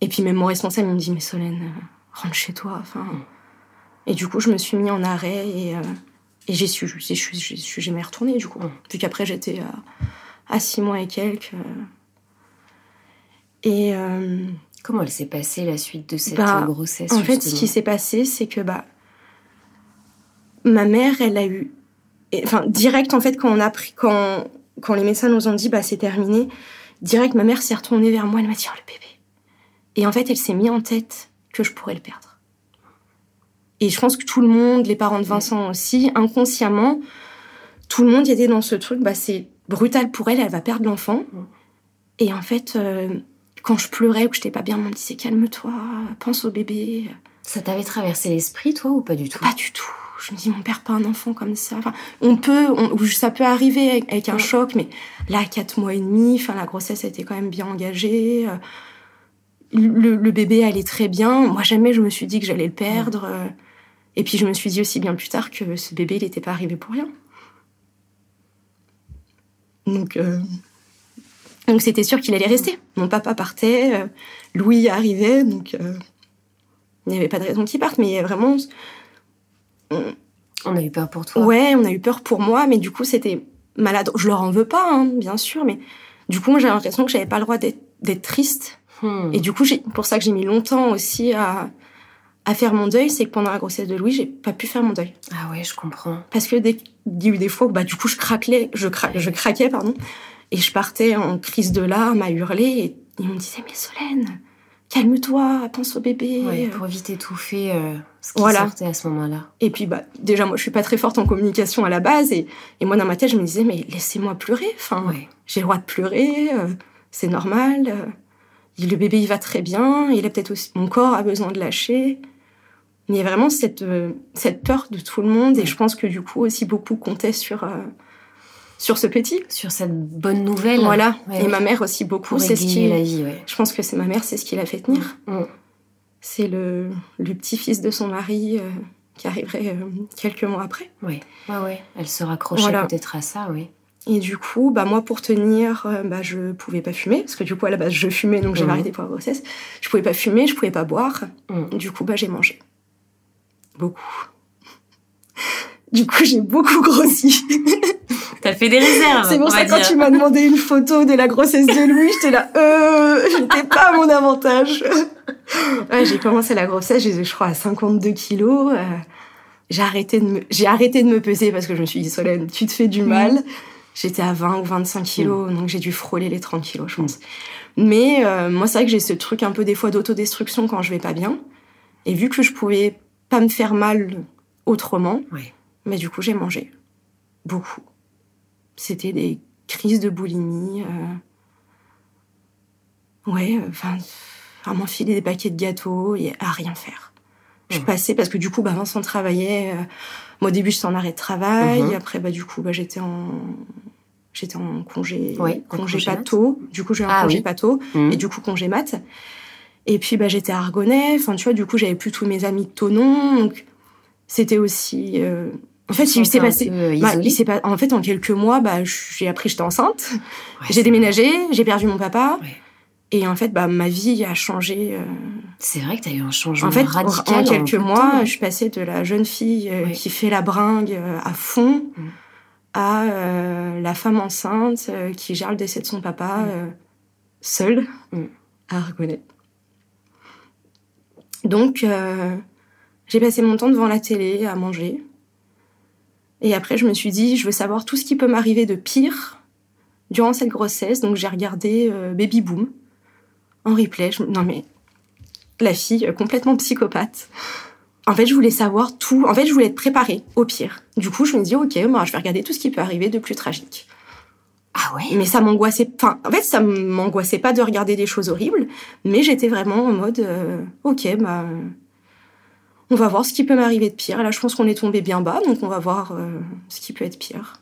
Et puis même mon responsable, il me dit, mais Solène, euh, rentre chez toi. Enfin. Et du coup, je me suis mis en arrêt et, euh, et j'y suis, je suis jamais retournée du coup. Vu qu'après, j'étais à, à, six mois et quelques. Euh. Et comment elle s'est passée la suite de cette bah, grossesse En fait, ce qui s'est passé, c'est que bah ma mère, elle a eu, enfin direct en fait quand on a pris, quand quand les médecins nous ont dit bah c'est terminé, direct ma mère s'est retournée vers moi, elle m'a dit oh, le bébé. Et en fait, elle s'est mis en tête que je pourrais le perdre. Et je pense que tout le monde, les parents de Vincent aussi, inconsciemment, tout le monde était dans ce truc, bah c'est brutal pour elle, elle va perdre l'enfant. Et en fait, euh, quand je pleurais ou que j'étais pas bien, on me disait calme-toi, pense au bébé. Ça t'avait traversé l'esprit, toi, ou pas du tout? Pas du tout je me dis, mon père pas un enfant comme ça. Enfin, on peut, ça peut arriver avec, un choc, mais là, quatre mois et demi, enfin, la grossesse a été quand même bien engagée. Euh, le, bébé allait très bien. Moi, jamais je me suis dit que j'allais le perdre. Euh, et puis, je me suis dit aussi bien plus tard que ce bébé, il n'était pas arrivé pour rien. Donc, euh, donc c'était sûr qu'il allait rester. Mon papa partait, Louis arrivait, donc il n'y avait pas de raison qu'il parte. Mais vraiment, on a eu peur pour toi. Ouais, on a eu peur pour moi, mais du coup, c'était malade. Je leur en veux pas, hein, bien sûr, mais du coup, j'ai l'impression que j'avais pas le droit d'être triste. Hmm. Et du coup, pour ça que j'ai mis longtemps aussi à, à faire mon deuil, c'est que pendant la grossesse de Louis, j'ai pas pu faire mon deuil. Ah ouais, je comprends. Parce que il y a eu des fois où, bah, du coup, je craquais, je, je craquais, pardon, et je partais en crise de larmes à hurler, et ils me disaient, mais Solène, calme-toi, pense au bébé. Ouais, pour éviter d'étouffer euh, ce qui sortait à ce moment-là. Et puis, bah, déjà, moi, je suis pas très forte en communication à la base. Et, et moi, dans ma tête, je me disais, mais laissez-moi pleurer. Enfin, j'ai le droit de pleurer, euh, c'est normal. Euh, le bébé, il va très bien. Il a peut-être aussi... Mon corps a besoin de lâcher. Mais il y a vraiment cette, cette peur de tout le monde. Et je pense que, du coup, aussi, beaucoup comptaient sur sur ce petit. Sur cette bonne nouvelle. Voilà. et ma mère aussi beaucoup. C'est ce qui. La vie, Je pense que c'est ma mère, c'est ce qui l'a fait tenir. Mm. C'est le, le petit-fils de son mari euh, qui arriverait euh, quelques mois après. Oui, ouais, ouais. Elle se raccrochait peut-être à ça, oui. Et du coup, bah moi pour tenir, euh, bah je pouvais pas fumer parce que du coup à la base je fumais donc j'ai mm. arrêté pour la grossesse. Je pouvais pas fumer, je pouvais pas boire. Du coup bah j'ai mangé beaucoup. Du coup j'ai beaucoup grossi. T'as fait des réserves. C'est pour ça quand tu m'as demandé une photo de la grossesse de Louis, j'étais là, euh, j'étais pas à mon avantage. ouais, j'ai commencé la grossesse, j'étais, je crois, à 52 kilos. Euh, j'ai arrêté de me, j'ai arrêté de me peser parce que je me suis dit, Solène, tu te fais du mal. Mm. J'étais à 20 ou 25 kilos, mm. donc j'ai dû frôler les 30 kilos, je pense. Mais euh, moi, c'est vrai que j'ai ce truc un peu des fois d'autodestruction quand je vais pas bien. Et vu que je pouvais pas me faire mal autrement, mais du coup, j'ai mangé beaucoup. C'était des crises de boulimie. Euh... Ouais, enfin, à m'enfiler des paquets de gâteaux et à rien faire. Je mmh. passais parce que du coup, bah, Vincent travaillait. Euh, moi, au début, j'étais en arrêt de travail. Mmh. Après, bah, du coup, bah, j'étais en j'étais en congé ouais, congé, congé pato. Du coup, j'ai un ah, congé pato mmh. et du coup congé mat. Et puis, bah, j'étais à Argonnet. Enfin, tu vois, du coup, j'avais plus tous mes amis de Tonon. Donc, c'était aussi euh, en fait, il s'est passé. Bah, il pas. En fait, en quelques mois, bah, j'ai appris que j'étais enceinte. j'ai déménagé, j'ai perdu mon papa. Et en fait, bah, ma vie a changé. Euh, C'est vrai que tu as eu un changement en fait, radical. En quelques mois, je suis passée de la jeune fille euh, qui fait la bringue euh, à fond mm. à la femme enceinte qui gère le décès de son papa mm. seule mm. à Argonnet. Donc, j'ai passé mon temps devant la télé à manger. Et après, je me suis dit, je veux savoir tout ce qui peut m'arriver de pire durant cette grossesse. Donc, j'ai regardé euh, Baby Boom en replay. Non, mais la fille euh, complètement psychopathe. En fait, je voulais savoir tout. En fait, je voulais être préparée au pire. Du coup, je me dis, ok, moi, je vais regarder tout ce qui peut arriver de plus tragique. Ah ouais? Mais ça m'angoissait. Enfin, en fait, ça m'angoissait pas de regarder des choses horribles, mais j'étais vraiment en mode, euh, ok, bah, on va voir ce qui peut m'arriver de pire. là, je pense qu'on est tombé bien bas, donc on va voir euh, ce qui peut être pire.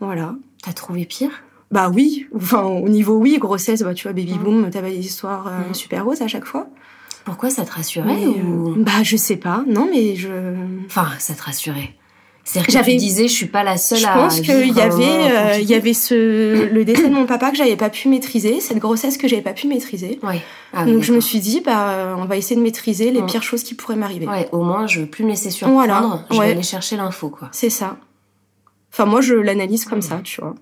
Voilà. T'as trouvé pire? Bah oui. Enfin, au niveau oui, grossesse, bah tu vois, baby boom, t'avais des histoires euh, super roses à chaque fois. Pourquoi ça te rassurait Mais, ou... euh, Bah je sais pas. Non, mais je. Enfin, ça te rassurait. C'est-à-dire que J'avais- tu disais, je suis pas la seule Je à pense qu'il y moment avait, euh, il y avait ce le décès de mon papa que j'avais pas pu maîtriser, cette grossesse que j'avais pas pu maîtriser. Ouais. Ah Donc je me suis dit, bah euh, on va essayer de maîtriser les Ouais. pires choses qui pourraient m'arriver. Ouais, au moins, je veux plus me laisser surprendre. Voilà, Je vais aller chercher l'info, quoi. C'est ça. Enfin moi je l'analyse comme ça, tu vois.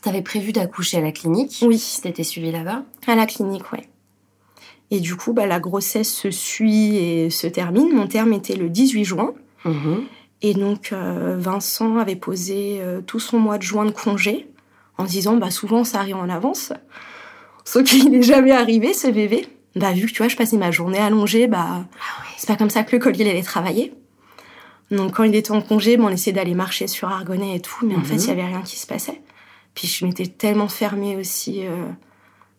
T'avais prévu d'accoucher à la clinique? Oui. Si t'étais suivie là-bas? À la clinique, ouais. Et du coup, bah, la grossesse se suit et se termine. Mon terme était le 18 juin. Mhm. Et donc, euh, Vincent avait posé euh, tout son mois de juin de congé en disant, bah, souvent, ça arrive en avance. Sauf qu'il n'est jamais arrivé, ce bébé. Bah, vu que, tu vois, je passais ma journée allongée, bah, Ah c'est pas comme ça que le collier allait travailler. Donc, quand il était en congé, bah, on essayait d'aller marcher sur Argonnet et tout, mais en Mhm. fait, il y avait rien qui se passait. Puis, je m'étais tellement fermée aussi euh,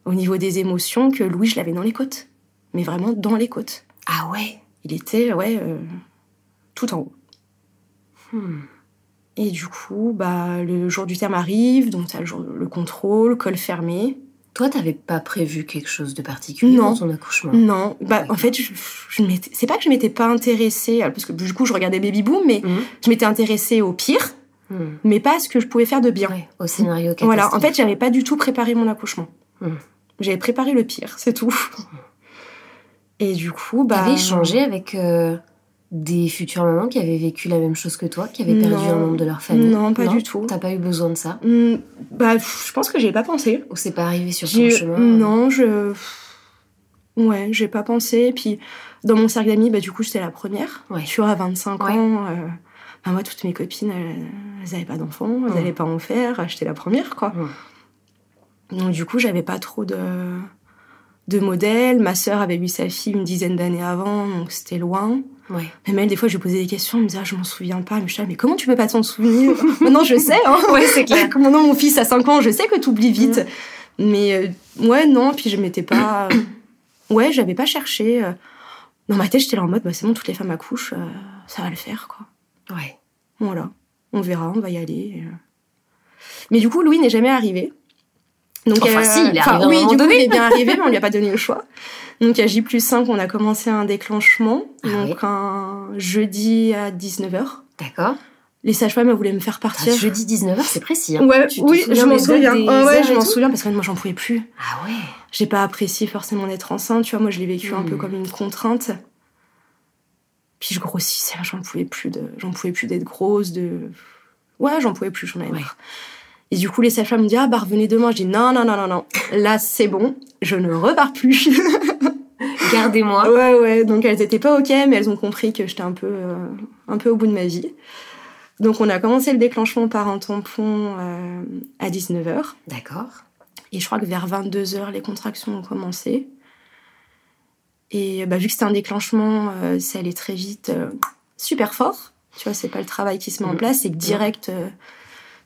au niveau des émotions que Louis, je l'avais dans les côtes. Mais vraiment dans les côtes. Ah ouais. Il était, ouais, euh, tout en haut. Hmm. Et du coup, bah, le jour du terme arrive, donc t'as le, jour- le contrôle, col fermé. Toi, t'avais pas prévu quelque chose de particulier Non. dans ton accouchement? Non, bah, en fait, je, je c'est pas que je m'étais pas intéressée, parce que du coup, je regardais Baby Boom, mais Mhm. je m'étais intéressée au pire, Hmm. mais pas à ce que je pouvais faire de bien. Ouais, au scénario. Voilà, en fait, j'avais pas du tout préparé mon accouchement. Mhm. J'avais préparé le pire, c'est tout. Et du coup, bah. T'avais échangé avec euh, des futures mamans qui avaient vécu la même chose que toi, qui avaient perdu Non. un membre de leur famille? Non, pas du tout. T'as pas eu besoin de ça? Hmm, bah, je pense que j'y ai pas pensé. Ou c'est pas arrivé sur ton chemin? Non, je. Ouais, j'ai pas pensé. Puis, dans mon cercle d'amis, bah, du coup, j'étais la première. Ouais. Tu vois, à 25 Ouais. ans, euh, bah, moi, toutes mes copines, elles, elles avaient pas d'enfants, elles Mm. allaient pas en faire. J'étais la première, quoi. Donc, du coup, j'avais pas trop de, de modèles. Ma sœur avait eu sa fille une dizaine d'années avant, donc c'était loin. Ouais. Même elle, des fois, je lui posais des questions, elle me disait, ah, je m'en souviens pas. Mais je disais, ah, mais comment tu peux pas t'en souvenir? Maintenant, je sais, hein. Ouais, c'est clair. Maintenant, mon fils a 5 ans, je sais que tu oublies vite. Mais euh, ouais, non, puis je m'étais pas. ouais, j'avais pas cherché. euh. Dans ma tête, j'étais là en mode, bah, c'est bon, toutes les femmes accouchent, euh, ça va le faire, quoi. Ouais. Voilà. On verra, on va y aller. Mais du coup, Louis n'est jamais arrivé. Donc, Enfin, si, il est arrivé oui, du coup, il est bien arrivé, mais on lui a pas donné le choix. Donc, à J plus 5, on a commencé un déclenchement. Ah donc, un jeudi à 19h. D'accord. Les sages-femmes, voulaient me faire Ah, partir. jeudi 19h, c'est précis. Hein. Ouais, oui, je m'en souviens. Ah ouais, heures je m'en souviens parce que moi, j'en pouvais plus. Ah ouais. J'ai pas apprécié forcément d'être enceinte, tu vois. Moi, je l'ai vécu un Hmm. peu comme une contrainte. Puis je grossissais, j'en pouvais plus de, j'en pouvais plus d'être grosse, de, ouais, j'en pouvais plus, j'en avais Ouais. Et du coup, les sages-femmes me disent, ah, bah, revenez demain. Je dis, non, non, non, non, non. Là, c'est bon. Je ne repars plus. Gardez-moi. ouais, ouais. Donc, elles étaient pas OK, mais elles ont compris que j'étais un peu, euh, un peu au bout de ma vie. Donc, on a commencé le déclenchement par un tampon euh, à 19h. D'accord. Et je crois que vers 22h, les contractions ont commencé. Et bah, vu que c'était un déclenchement, euh, ça allait très vite, euh, super fort. Tu vois, c'est pas le travail qui se met en Mhm. place, c'est que direct,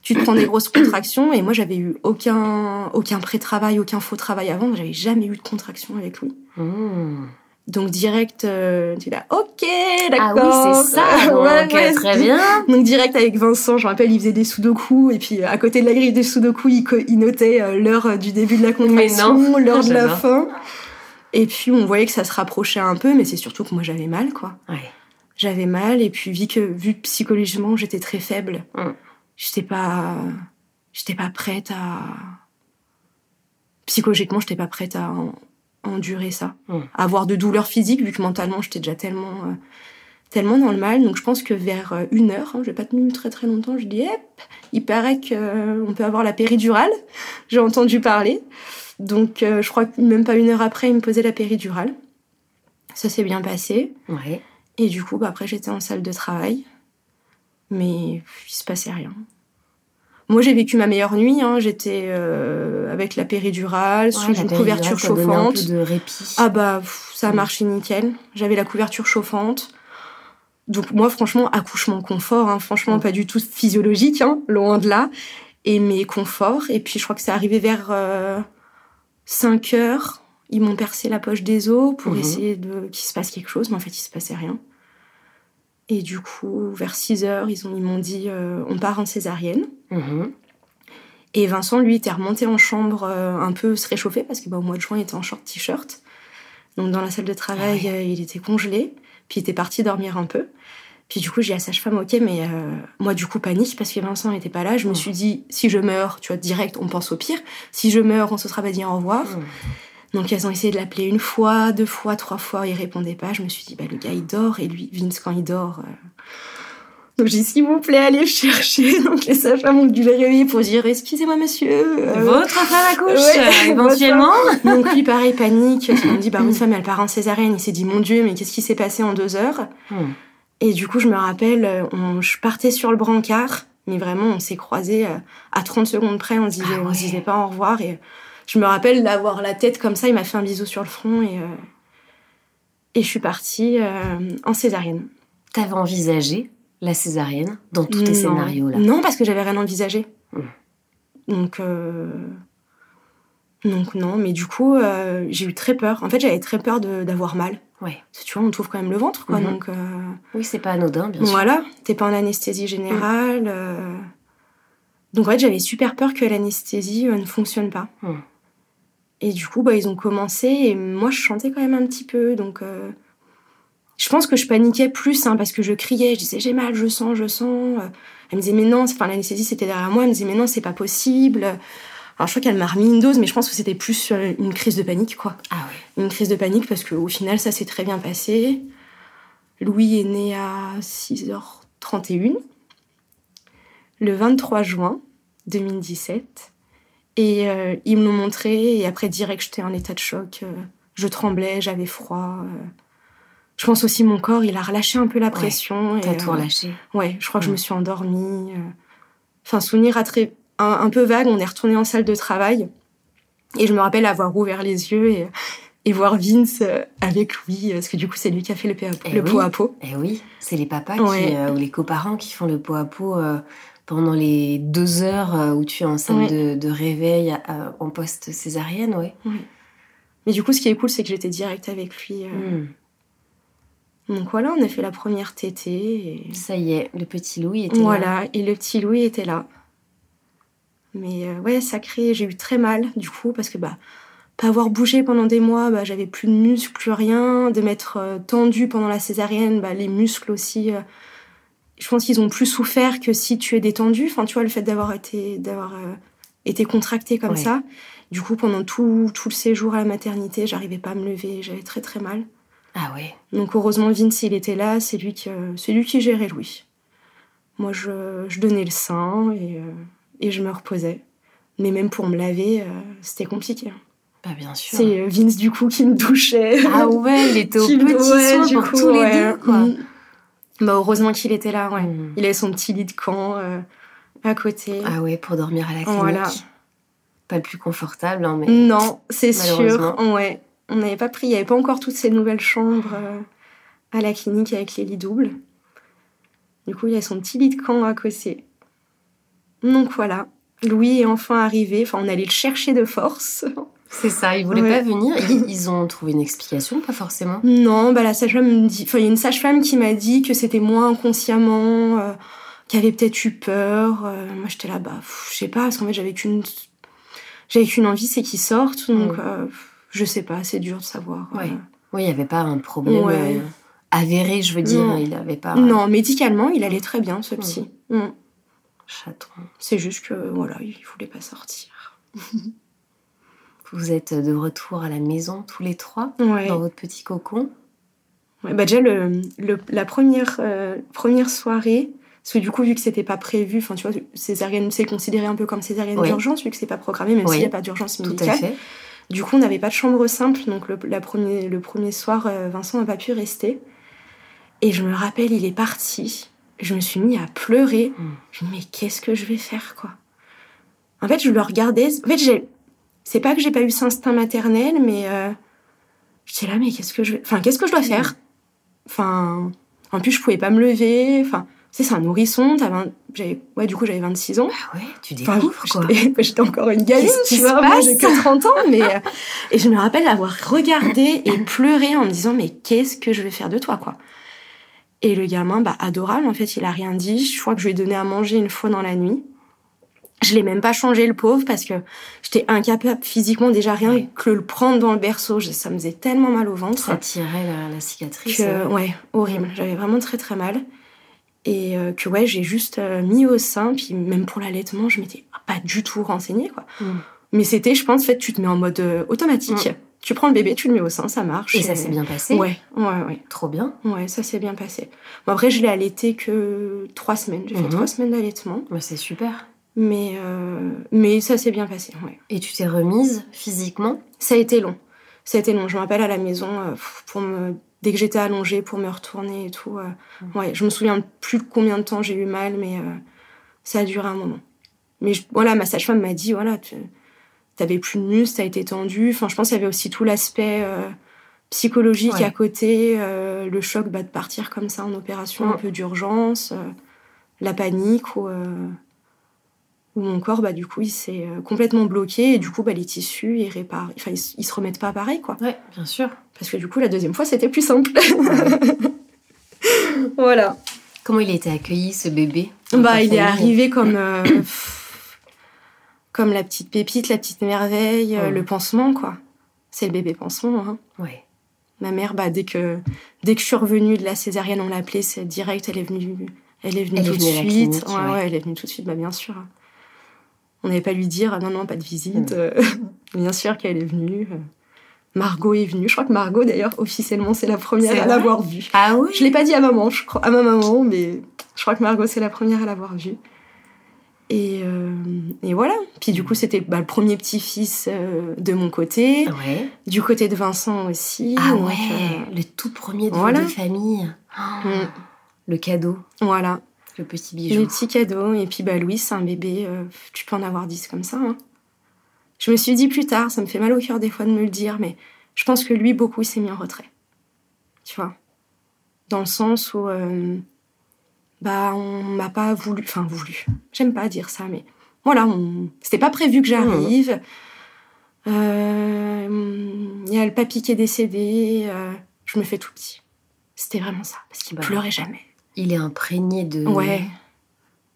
tu te prends des grosses contractions. Et moi, j'avais eu aucun, aucun pré-travail, aucun faux travail avant. J'avais jamais eu de contraction avec lui. Hmm. Donc direct, euh, tu es là, ok, Ah d'accord. oui, c'est ça. Donc, Ouais, ouais, euh, très bien. donc direct avec Vincent, je me rappelle, il faisait des sudoku et puis euh, à côté de la grille des sudoku, il, il notait euh, l'heure du début de la contraction, l'heure de la fin. Et puis on voyait que ça se rapprochait un peu, mais c'est surtout que moi j'avais mal, quoi. Ouais. J'avais mal et puis vu que vu que psychologiquement j'étais très faible, Mm. J'étais pas, j'étais pas prête à psychologiquement j'étais pas prête à en- endurer ça, avoir de douleurs physiques vu que mentalement j'étais déjà tellement euh, tellement dans le mal. Donc je pense que vers euh, une heure, hein, je vais pas tenu très très longtemps, je dis hep, il paraît qu'on peut avoir la péridurale. J'ai entendu parler. Donc euh, je crois que même pas une heure après, il me posait la péridurale. Ça s'est bien passé. Ouais. Et du coup, bah, après, j'étais en salle de travail. Mais il se passait rien. Moi, j'ai vécu ma meilleure nuit. hein. J'étais euh, avec la péridurale, sous la une péridurale couverture chauffante. Un peu de répit. Ah bah, pff, ça a Mm. marché nickel. J'avais la couverture chauffante. Donc moi, franchement, accouchement confort. hein. Franchement, Mm. pas du tout physiologique, hein, loin de là. Et mes confort. Et puis, je crois que c'est arrivé vers 5 heures. Ils m'ont percé la poche des os pour Mhm. essayer de qu'il se passe quelque chose. Mais en fait, il se passait rien. Et du coup, vers 6 heures, ils m'ont ils dit euh, on part en césarienne. Mhm. Et Vincent, lui, était remonté en chambre euh, un peu se réchauffer parce que bah, au mois de juin, il était en short t-shirt. Donc dans la salle de travail, Ah euh, il était congelé. Puis il était parti dormir un peu. Puis du coup, j'ai dit à la sage-femme, ok, mais euh, moi, du coup, panique parce que Vincent n'était pas là. Je me suis dit, si je meurs, tu vois, direct, on pense au pire. Si je meurs, on se sera pas dit au revoir. Donc elles ont essayé de l'appeler une fois, deux fois, trois fois, il répondait pas. Je me suis dit, bah le gars il dort et lui, Vince quand il dort. euh. Donc j'ai dit, s'il vous plaît, allez le chercher. Donc les sages-femmes ont dû le réveiller pour dire, excusez-moi monsieur. euh, Votre femme accouche, ouais, euh, éventuellement. Donc lui pareil panique. Ils m'ont dit, bah votre femme elle part en césarienne. Il s'est dit, mon dieu, mais qu'est-ce qui s'est passé en deux heures Mm. Et du coup je me rappelle, on, je partais sur le brancard, mais vraiment on s'est croisés à 30 secondes près. On se disait, Ah on se disait pas au revoir et je me rappelle d'avoir la tête comme ça, il m'a fait un bisou sur le front et, euh, et je suis partie euh, en césarienne. T'avais envisagé la césarienne dans tous tes Non. scénarios-là? Non, parce que j'avais rien envisagé. Mm. Donc, euh, donc non, mais du coup, j'ai eu très peur. En fait, j'avais très peur d'avoir mal. Ouais. Parce que tu vois, on t'ouvre quand même le ventre, quoi. Mhm. Donc, Oui, c'est pas anodin, bien sûr. voilà, t'es pas en anesthésie générale. Donc, en fait, j'avais super peur que l'anesthésie euh, ne fonctionne pas. Mm. Et du coup, bah, ils ont commencé et moi, je chantais quand même un petit peu. Donc, euh, je pense que je paniquais plus hein, parce que je criais, je disais j'ai mal, je sens, je sens. Elle me disait mais non, enfin l'anesthésie c'était derrière moi. Elle me disait mais non, c'est pas possible. Alors je crois qu'elle m'a remis une dose, mais je pense que c'était plus une crise de panique quoi. Ah ouais. Une crise de panique parce qu'au final ça s'est très bien passé. Louis est né à 6h31 le 23 juin 2017. Et euh, ils me l'ont montré et après direct j'étais en état de choc. euh, je tremblais, j'avais froid. euh. Je pense aussi mon corps, il a relâché un peu la pression. T'as et, tout relâché. Ouais, je crois que je Mm. me suis endormie. Enfin, souvenir à très- un, un peu vague, on est retourné en salle de travail. Et je me rappelle avoir ouvert les yeux et, et voir Vince avec lui, parce que du coup, c'est lui qui a fait le, Eh le oui. pot à pot. Eh oui, c'est les papas Ouais. qui, euh, ou les coparents qui font le pot à pot euh, pendant les deux heures euh, où tu es en salle de, de réveil en poste césarienne, ouais. Mais du coup, ce qui est cool, c'est que j'étais direct avec lui. euh. Mm. Donc voilà, on a fait la première tétée. Et... Ça y est, le petit Louis était là. Voilà, et le petit Louis était là. Mais euh, ouais, sacré, j'ai eu très mal du coup, parce que bah, pas avoir bougé pendant des mois, bah, j'avais plus de muscles, plus rien. De m'être euh, tendue pendant la césarienne, bah, les muscles aussi. euh, je pense qu'ils ont plus souffert que si tu es détendu. Enfin, tu vois, le fait d'avoir été, d'avoir, euh, été contracté comme Ouais. ça. Du coup, pendant tout, tout le séjour à la maternité, j'arrivais pas à me lever, j'avais très très mal. Ah ouais. Donc heureusement Vince il était là, c'est lui qui, euh, c'est lui qui gérait Louis. Moi je, je donnais le sein et, euh, et je me reposais. Mais même pour me laver, c'était compliqué. Bah bien sûr. C'est Vince du coup qui me touchait. Ah ouais, il était au petit ouais, soin du pour coup, tous les ouais. deux, quoi. Mm. Bah heureusement qu'il était là, ouais. Mm. Il avait son petit lit de camp euh, à côté. Ah ouais, pour dormir à la clinique. Voilà. Pas le plus confortable, hein, mais... Non, c'est sûr. Ouais. On n'avait pas pris, il n'y avait pas encore toutes ces nouvelles chambres euh, à la clinique avec les lits doubles. Du coup, il y a son petit lit de camp à côté. Donc voilà, Louis est enfin arrivé. Enfin, on allait le chercher de force. C'est ça, ils voulaient Ouais. pas venir. Ils, ils ont trouvé une explication, pas forcément. Non, bah la sage-femme. Enfin, il y a une sage-femme qui m'a dit que c'était moi inconsciemment, euh, qui avait peut-être eu peur. Euh, moi, j'étais là, bah, je sais pas, parce qu'en fait, j'avais qu'une, j'avais qu'une envie, c'est qu'ils sortent. Donc, Mm. euh, je sais pas, c'est dur de savoir. Euh. Oui, il n'y avait pas un problème Ouais. avéré, je veux dire. Non. Il n'avait pas... Non, médicalement, il allait très bien, ce psy. Mm. Chaton. C'est juste que, voilà, il voulait pas sortir. Vous êtes de retour à la maison tous les trois, Ouais. dans votre petit cocon. Ouais, bah déjà, le, le- la première, euh, première soirée, parce que du coup, vu que c'était pas prévu, enfin, tu vois, césarienne, c'est considéré un peu comme césarienne Oui. d'urgence, vu que c'est pas programmé, même Oui. s'il n'y a pas d'urgence Tout à médicale. fait. Du coup, on n'avait pas de chambre simple, donc le, la premier, le premier soir, euh, Vincent n'a pas pu rester. Et je me rappelle, il est parti. Je me suis mis à pleurer. Mm. Je me dis, mais qu'est-ce que je vais faire, quoi? En fait, je le regardais. En fait, j'ai... c'est pas que j'ai pas eu cet instinct maternel, mais euh, j'étais là, mais qu'est-ce que je vais... Enfin, qu'est-ce que je dois faire? Enfin, en plus, je pouvais pas me lever. Enfin, tu sais, c'est un nourrisson. t'as 20 j'avais... Ouais, du coup, j'avais 26 ans. Ah ouais, tu découvres, j'étais encore une gamine, tu vois. Moi, j'ai que 30 ans, mais. euh, et je me rappelle avoir regardé et pleuré en me disant, mais qu'est-ce que je vais faire de toi, quoi? Et le gamin, bah, adorable, en fait, il a rien dit. Je crois que je lui ai donné à manger une fois dans la nuit. Je l'ai même pas changé le pauvre parce que j'étais incapable physiquement déjà rien que le prendre dans le berceau, ça me faisait tellement mal au ventre. Ça tirait la, cicatrice. Que, ouais, horrible. J'avais vraiment très très mal. Et euh, que ouais, j'ai juste euh, mis au sein, puis même pour l'allaitement, je m'étais pas du tout renseignée quoi. Mm. Mais c'était, je pense, en fait, tu te mets en mode euh, automatique. Mm. Tu prends le bébé, tu le mets au sein, ça marche. Et, ça s'est bien passé Ouais, ouais, ouais. Trop bien. Ouais, ça s'est bien passé. Bon, après, je l'ai allaité que trois semaines. J'ai fait mhm. trois semaines d'allaitement. Ouais, c'est super. Mais, euh, mais ça s'est bien passé, ouais. Et tu t'es remise physiquement? Ça a été long. Ça a été long. Je me rappelle à la maison, euh, pour me... dès que j'étais allongée, pour me retourner et tout. Euh. Ouais, je me souviens plus combien de temps j'ai eu mal, mais ça a duré un moment. Mais voilà, ma sage-femme m'a dit, voilà, tu t'avais plus de muscles, t'as été tendu. Enfin, je pense qu'il y avait aussi tout l'aspect euh, psychologique à côté, euh, le choc bah, de partir comme ça en opération un peu d'urgence, euh, la panique ou où mon corps, bah, du coup, il s'est complètement bloqué et du coup, bah, les tissus, ils réparent, enfin, ils, se remettent pas pareil, quoi. Ouais, bien sûr. Parce que du coup, la deuxième fois, c'était plus simple. voilà. Comment il a été accueilli, ce bébé? Bah, il est arrivé comme comme la petite pépite, la petite merveille, euh, le pansement, quoi. C'est le bébé pansement. Hein. Ouais. Ma mère, bah, dès que dès que je suis revenue de la césarienne, on l'appelait, c'est direct, elle est venue, elle est venue tout de suite. ouais, elle est venue tout de suite, bah, bien sûr. On n'avait pas lui dire, non, non, pas de visite. Mm. Euh, bien sûr qu'elle est venue. Margot est venue. Je crois que Margot, d'ailleurs, officiellement, c'est la première à l'avoir vue. Ah oui Je l'ai pas dit à maman, je crois, à ma maman, mais je crois que Margot, c'est la première à l'avoir vue. Et, euh, et, voilà. Puis du coup, c'était bah, le premier petit-fils euh, de mon côté. Du côté de Vincent aussi. Ah ouais, euh, le tout premier de voilà. famille. Oh, mm. Le cadeau. Voilà. Le petit bijou. Le petit cadeau. Et puis bah, Louis, c'est un bébé, tu peux en avoir dix comme ça. Hein. Je me suis dit plus tard, ça me fait mal au cœur des fois de me le dire, mais je pense que lui, beaucoup, il s'est mis en retrait. Tu vois? Dans le sens où bah on m'a pas voulu, enfin voulu, j'aime pas dire ça, mais voilà, on... c'était pas prévu que j'arrive. Euh, il y a le papy qui est décédé, euh, je me fais tout petit. C'était vraiment ça, parce qu'il bah, pleurait jamais. Il est imprégné de, ouais.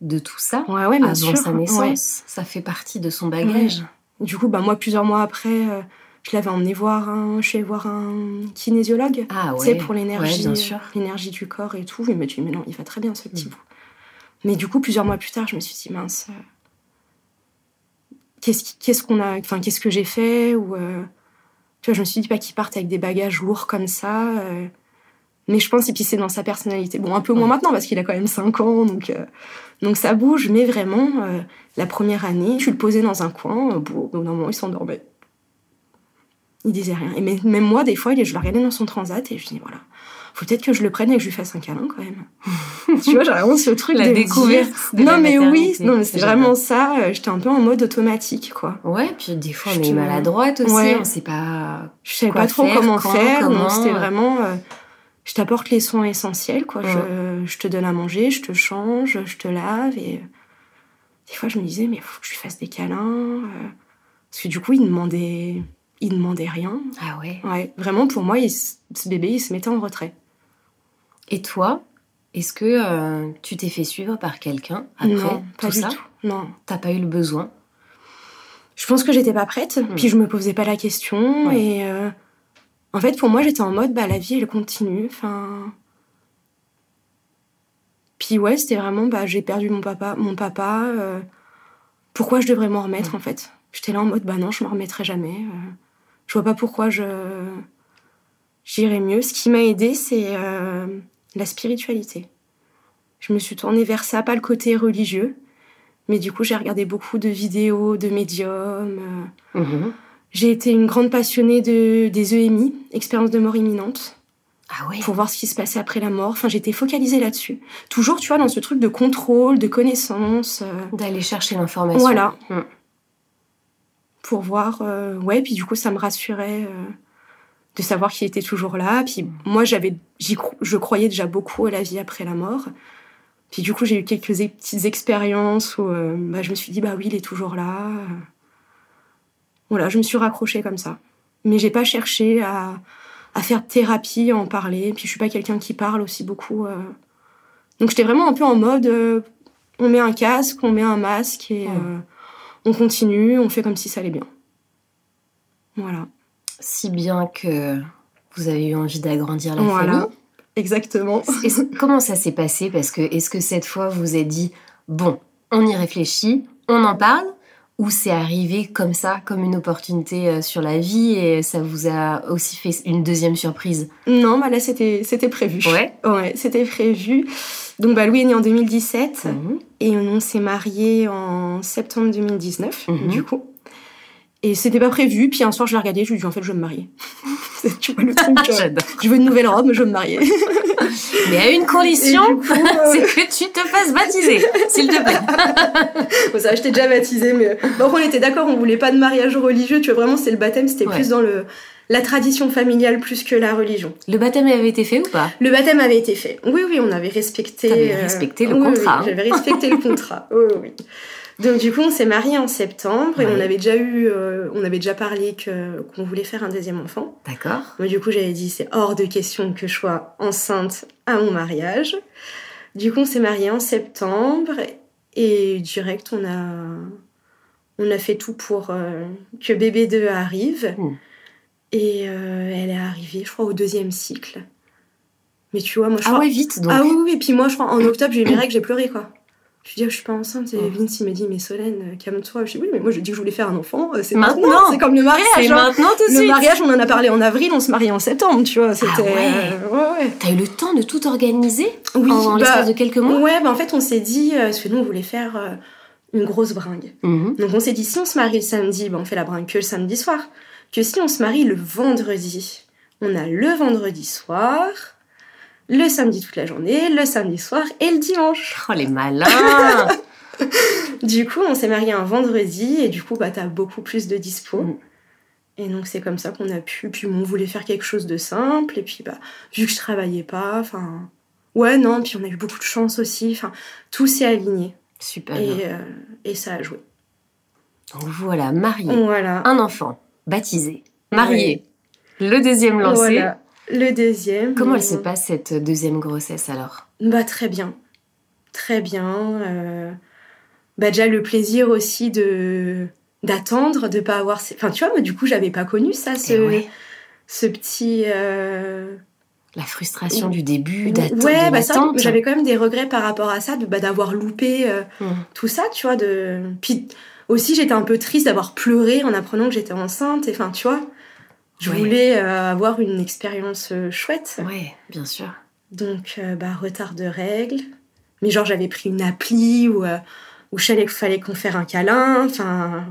de tout ça ouais, ouais, avant sa naissance. Ça fait partie de son bagage. Du coup, bah, moi, plusieurs mois après, euh, je l'avais emmené voir un, je vais voir un kinésiologue. Ah ouais. pour l'énergie, l'énergie du corps et tout. Il m'a dit mais non, il va très bien ce petit mm. bout. Mais du coup, plusieurs mois plus tard, je me suis dit mince, euh, qu'est-ce qu'on a, enfin qu'est-ce que j'ai fait ou euh, tu vois, je me suis dit pas qu'il parte avec des bagages lourds comme ça. Euh, mais je pense qu'il c'est dans sa personnalité. Bon, un peu moins maintenant parce qu'il a quand même 5 ans, donc donc ça bouge. Mais vraiment, la première année, je le posais dans un coin. Au bout d'un moment, il s'endormait. Il disait rien. Et même moi, des fois, je le regardais dans son transat et je dis voilà, faut peut-être que je le prenne et que je lui fasse un câlin quand même. tu vois, j'ai vraiment ce truc la de découverte. non, mais oui, non, c'est vraiment ça. Euh, j'étais un peu en mode automatique, quoi. Ouais, puis des fois, on est maladroite aussi. Ouais. On sait pas. Je savais pas trop comment faire. Donc c'était vraiment. Euh, je t'apporte les soins essentiels, quoi. Je, je, te donne à manger, je te change, je te lave et. Euh, des fois, je me disais, mais il faut que je lui fasse des câlins. Parce que du coup, il demandait il demandait rien. Ah ouais Ouais, vraiment, pour moi, ce bébé, il se mettait en retrait. Et toi, est-ce que euh, tu t'es fait suivre par quelqu'un après non, pas du ça tout. Non. T'as pas eu le besoin? Je pense que j'étais pas prête, hmm. puis je me posais pas la question. Et euh, en fait, pour moi, j'étais en mode, bah, la vie, elle continue. Enfin. Puis ouais, c'était vraiment, bah, j'ai perdu mon papa. Mon papa euh, pourquoi je devrais m'en remettre, en fait? J'étais là en mode, bah non, je m'en remettrai jamais je vois pas pourquoi je j'irais mieux. Ce qui m'a aidé, c'est euh, la spiritualité. Je me suis tournée vers ça, pas le côté religieux, mais du coup, j'ai regardé beaucoup de vidéos de médiums. Euh. J'ai été une grande passionnée de, des EMI, expérience de mort imminente. Ah oui. Pour voir ce qui se passait après la mort. Enfin, j'étais focalisée là-dessus. Toujours, tu vois, dans ce truc de contrôle, de connaissance. Euh. D'aller chercher l'information. Voilà. Mm pour voir. Euh, ouais, puis du coup, ça me rassurait euh, de savoir qu'il était toujours là. Puis moi, j'avais, je croyais déjà beaucoup à la vie après la mort. Puis du coup, j'ai eu quelques petites expériences où euh, bah, je me suis dit, bah oui, il est toujours là. Voilà, je me suis raccrochée comme ça. Mais j'ai pas cherché à, à faire thérapie, à en parler. Puis je suis pas quelqu'un qui parle aussi beaucoup. euh. Donc j'étais vraiment un peu en mode, euh, on met un casque, on met un masque et euh, on continue, on fait comme si ça allait bien. Voilà. Si bien que vous avez eu envie d'agrandir la Voilà. famille. Exactement. Comment ça s'est passé? Parce que est-ce que cette fois vous vous êtes dit bon, on y réfléchit, on en parle ou c'est arrivé comme ça, comme une opportunité euh, sur la vie et ça vous a aussi fait une deuxième surprise? Non, bah là c'était c'était prévu. Ouais. Ouais, c'était prévu. Donc bah Louis est né en 2017 Mhm. et on s'est mariés en septembre 2019 Mhm. du coup. Et c'était pas prévu. Puis un soir je l'ai regardé, je lui ai dit en fait je veux me marier. tu vois le truc. euh, je veux une nouvelle robe, je veux me marier. Mais à une condition, euh, c'est que tu te fasses baptiser, s'il te plaît. Bon, ça, je t'ai déjà baptisé, mais bon, on était d'accord, on voulait pas de mariage religieux. Tu vois, vraiment, c'était le baptême, c'était Ouais. plus dans le la tradition familiale plus que la religion. Le baptême avait été fait ou pas? Le baptême avait été fait. Oui, oui, on avait respecté. T'avais euh, respecté le oui, contrat, hein. J'avais respecté le contrat. Oui, oui. Donc du coup, on s'est mariés en septembre et Ouais. on avait déjà eu, euh, on avait déjà parlé que qu'on voulait faire un deuxième enfant. D'accord. Moi, du coup, j'avais dit c'est hors de question que je sois enceinte à mon mariage. Du coup, on s'est mariés en septembre et direct, on a on a fait tout pour euh, que bébé 2 arrive. Et euh, elle est arrivée, je crois, au deuxième cycle. Mais tu vois, moi, je Ah crois... ouais, vite donc. Ah oui, oui, et puis moi, je crois, en octobre, j'ai eu mes règles, j'ai pleuré, quoi. Je dis, ah, je suis pas enceinte. Et Mm. Vince, il m'a dit, mais Solène, euh, calme-toi. Je dis, oui, mais moi, je dis que je voulais faire un enfant. euh, C'est Maintenant. maintenant. C'est comme le mariage. c'est hein. maintenant tout de Le mariage, on en a parlé en avril, on se marie en septembre, tu vois. C'était. Ah ouais. euh, ouais, ouais. T'as eu le temps de tout organiser Oui, en bah, l'espace de quelques mois? ouais, bah, en fait, on s'est dit, parce que nous, on voulait faire euh, une grosse bringue. Mhm. Donc, on s'est dit, si on se marie le samedi, bah, on fait la bringue que le samedi soir. Que si on se marie le vendredi, on a le vendredi soir, le samedi toute la journée, le samedi soir et le dimanche. Oh les malins Du coup, on s'est marié un vendredi et du coup, bah, t'as beaucoup plus de dispo. Mm. Et donc, c'est comme ça qu'on a pu. Puis, on voulait faire quelque chose de simple. Et puis, bah, vu que je travaillais pas, enfin. Ouais, non, puis on a eu beaucoup de chance aussi. Enfin, tout s'est aligné. Super. Et, euh, et ça a joué. Voilà, marié, Voilà. un enfant, baptisé, marié, le deuxième lancé. Voilà. Le deuxième. Comment euh, elle se passe cette deuxième grossesse alors? Bah, très bien. Très bien. euh, Bah, déjà, le plaisir aussi de d'attendre, de pas avoir. Enfin, tu vois, moi, du coup, j'avais pas connu ça, ce, Eh ouais, ce petit. euh, La frustration du début, d'attendre. Ouais, bah ça, j'avais quand même des regrets par rapport à ça, de, bah, d'avoir loupé euh, Mhm. tout ça, tu vois. De... Puis aussi, j'étais un peu triste d'avoir pleuré en apprenant que j'étais enceinte. Et, enfin, tu vois, je Ouais. voulais euh, avoir une expérience euh, chouette. Ouais, bien sûr. Donc, euh, bah, retard de règles. Mais genre, j'avais pris une appli où, euh, où qu'il fallait qu'on fasse un câlin. Enfin.